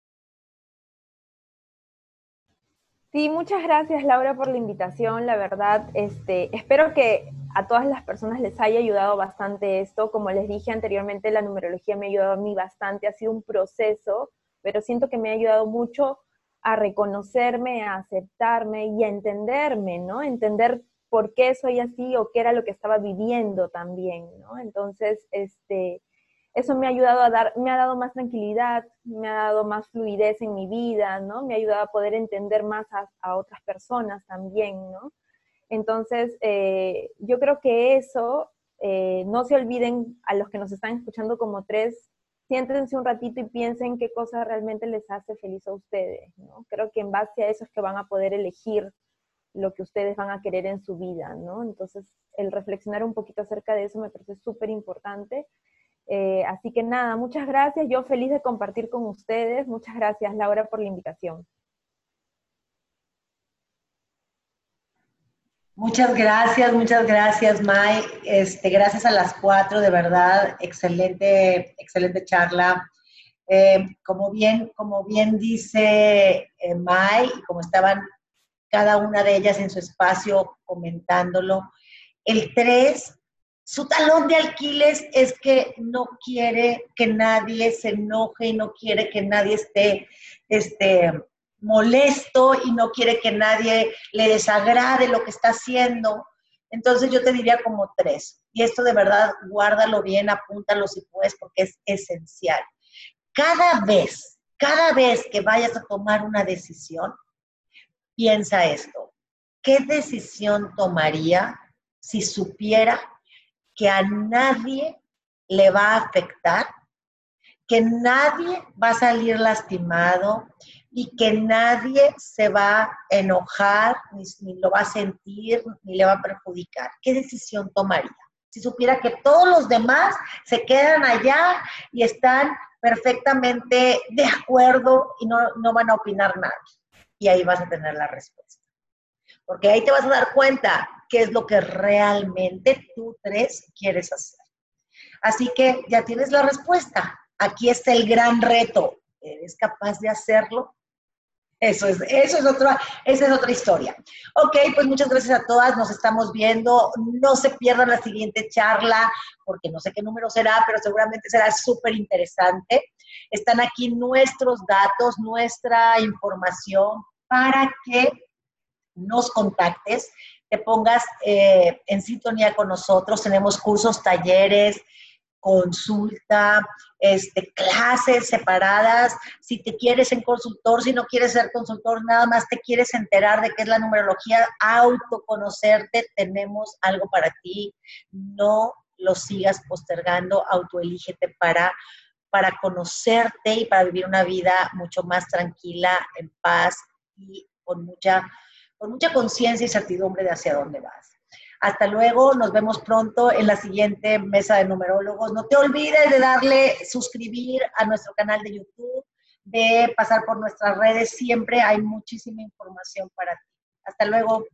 Sí, muchas gracias Laura por la invitación. La verdad, este, espero que a todas las personas les haya ayudado bastante esto. Como les dije anteriormente, la numerología me ha ayudado a mí bastante. Ha sido un proceso, pero siento que me ha ayudado mucho a reconocerme, a aceptarme y a entenderme, ¿no? Entender por qué soy así o qué era lo que estaba viviendo también, ¿no? Entonces, este, eso me ha ayudado a dar, me ha dado más tranquilidad, me ha dado más fluidez en mi vida, ¿no? Me ha ayudado a poder entender más a, otras personas también, ¿no? Entonces, eh, yo creo que eso, eh, no se olviden a los que nos están escuchando como tres, siéntense un ratito y piensen qué cosa realmente les hace feliz a ustedes, ¿no? Creo que en base a eso es que van a poder elegir lo que ustedes van a querer en su vida, ¿no? Entonces, el reflexionar un poquito acerca de eso me parece súper importante. Eh, así que nada, muchas gracias. Yo feliz de compartir con ustedes. Muchas gracias, Laura, por la invitación. Muchas gracias, muchas gracias, Mai. Este, gracias a las cuatro, de verdad, excelente, excelente charla. Eh, como, bien, como bien dice eh, Mai, como estaban cada una de ellas en su espacio comentándolo, el 3, su talón de alquiles es que no quiere que nadie se enoje y no quiere que nadie esté este, molesto y no quiere que nadie le desagrade lo que está haciendo. Entonces yo te diría como tres. Y esto de verdad, guárdalo bien, apúntalo si puedes, porque es esencial. Cada vez, cada vez que vayas a tomar una decisión, piensa esto. ¿Qué decisión tomaría si supiera que a nadie le va a afectar, que nadie va a salir lastimado, y que nadie se va a enojar, ni, lo va a sentir, ni le va a perjudicar. ¿Qué decisión tomaría? Si supiera que todos los demás se quedan allá y están perfectamente de acuerdo y no, no van a opinar nada. Y ahí vas a tener la respuesta. Porque ahí te vas a dar cuenta qué es lo que realmente tú tres quieres hacer. Así que ya tienes la respuesta. Aquí está el gran reto. ¿Eres capaz de hacerlo? Eso es, eso es otra, esa es otra historia. Ok, pues muchas gracias a todas, nos estamos viendo. No se pierdan la siguiente charla, porque no sé qué número será, pero seguramente será súper interesante. Están aquí nuestros datos, nuestra información para que nos contactes, te pongas eh, en sintonía con nosotros. Tenemos cursos, talleres, consulta, este, clases separadas, si te quieres en consultor, si no quieres ser consultor, nada más te quieres enterar de qué es la numerología, autoconocerte, tenemos algo para ti, no lo sigas postergando, autoelígete para para conocerte y para vivir una vida mucho más tranquila, en paz y con mucha, con mucha conciencia y certidumbre de hacia dónde vas. Hasta luego, nos vemos pronto en la siguiente mesa de numerólogos. No te olvides de darle suscribir a nuestro canal de YouTube, de pasar por nuestras redes. Siempre hay muchísima información para ti. Hasta luego.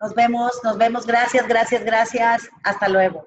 Nos vemos, nos vemos. Gracias, gracias, gracias. Hasta luego.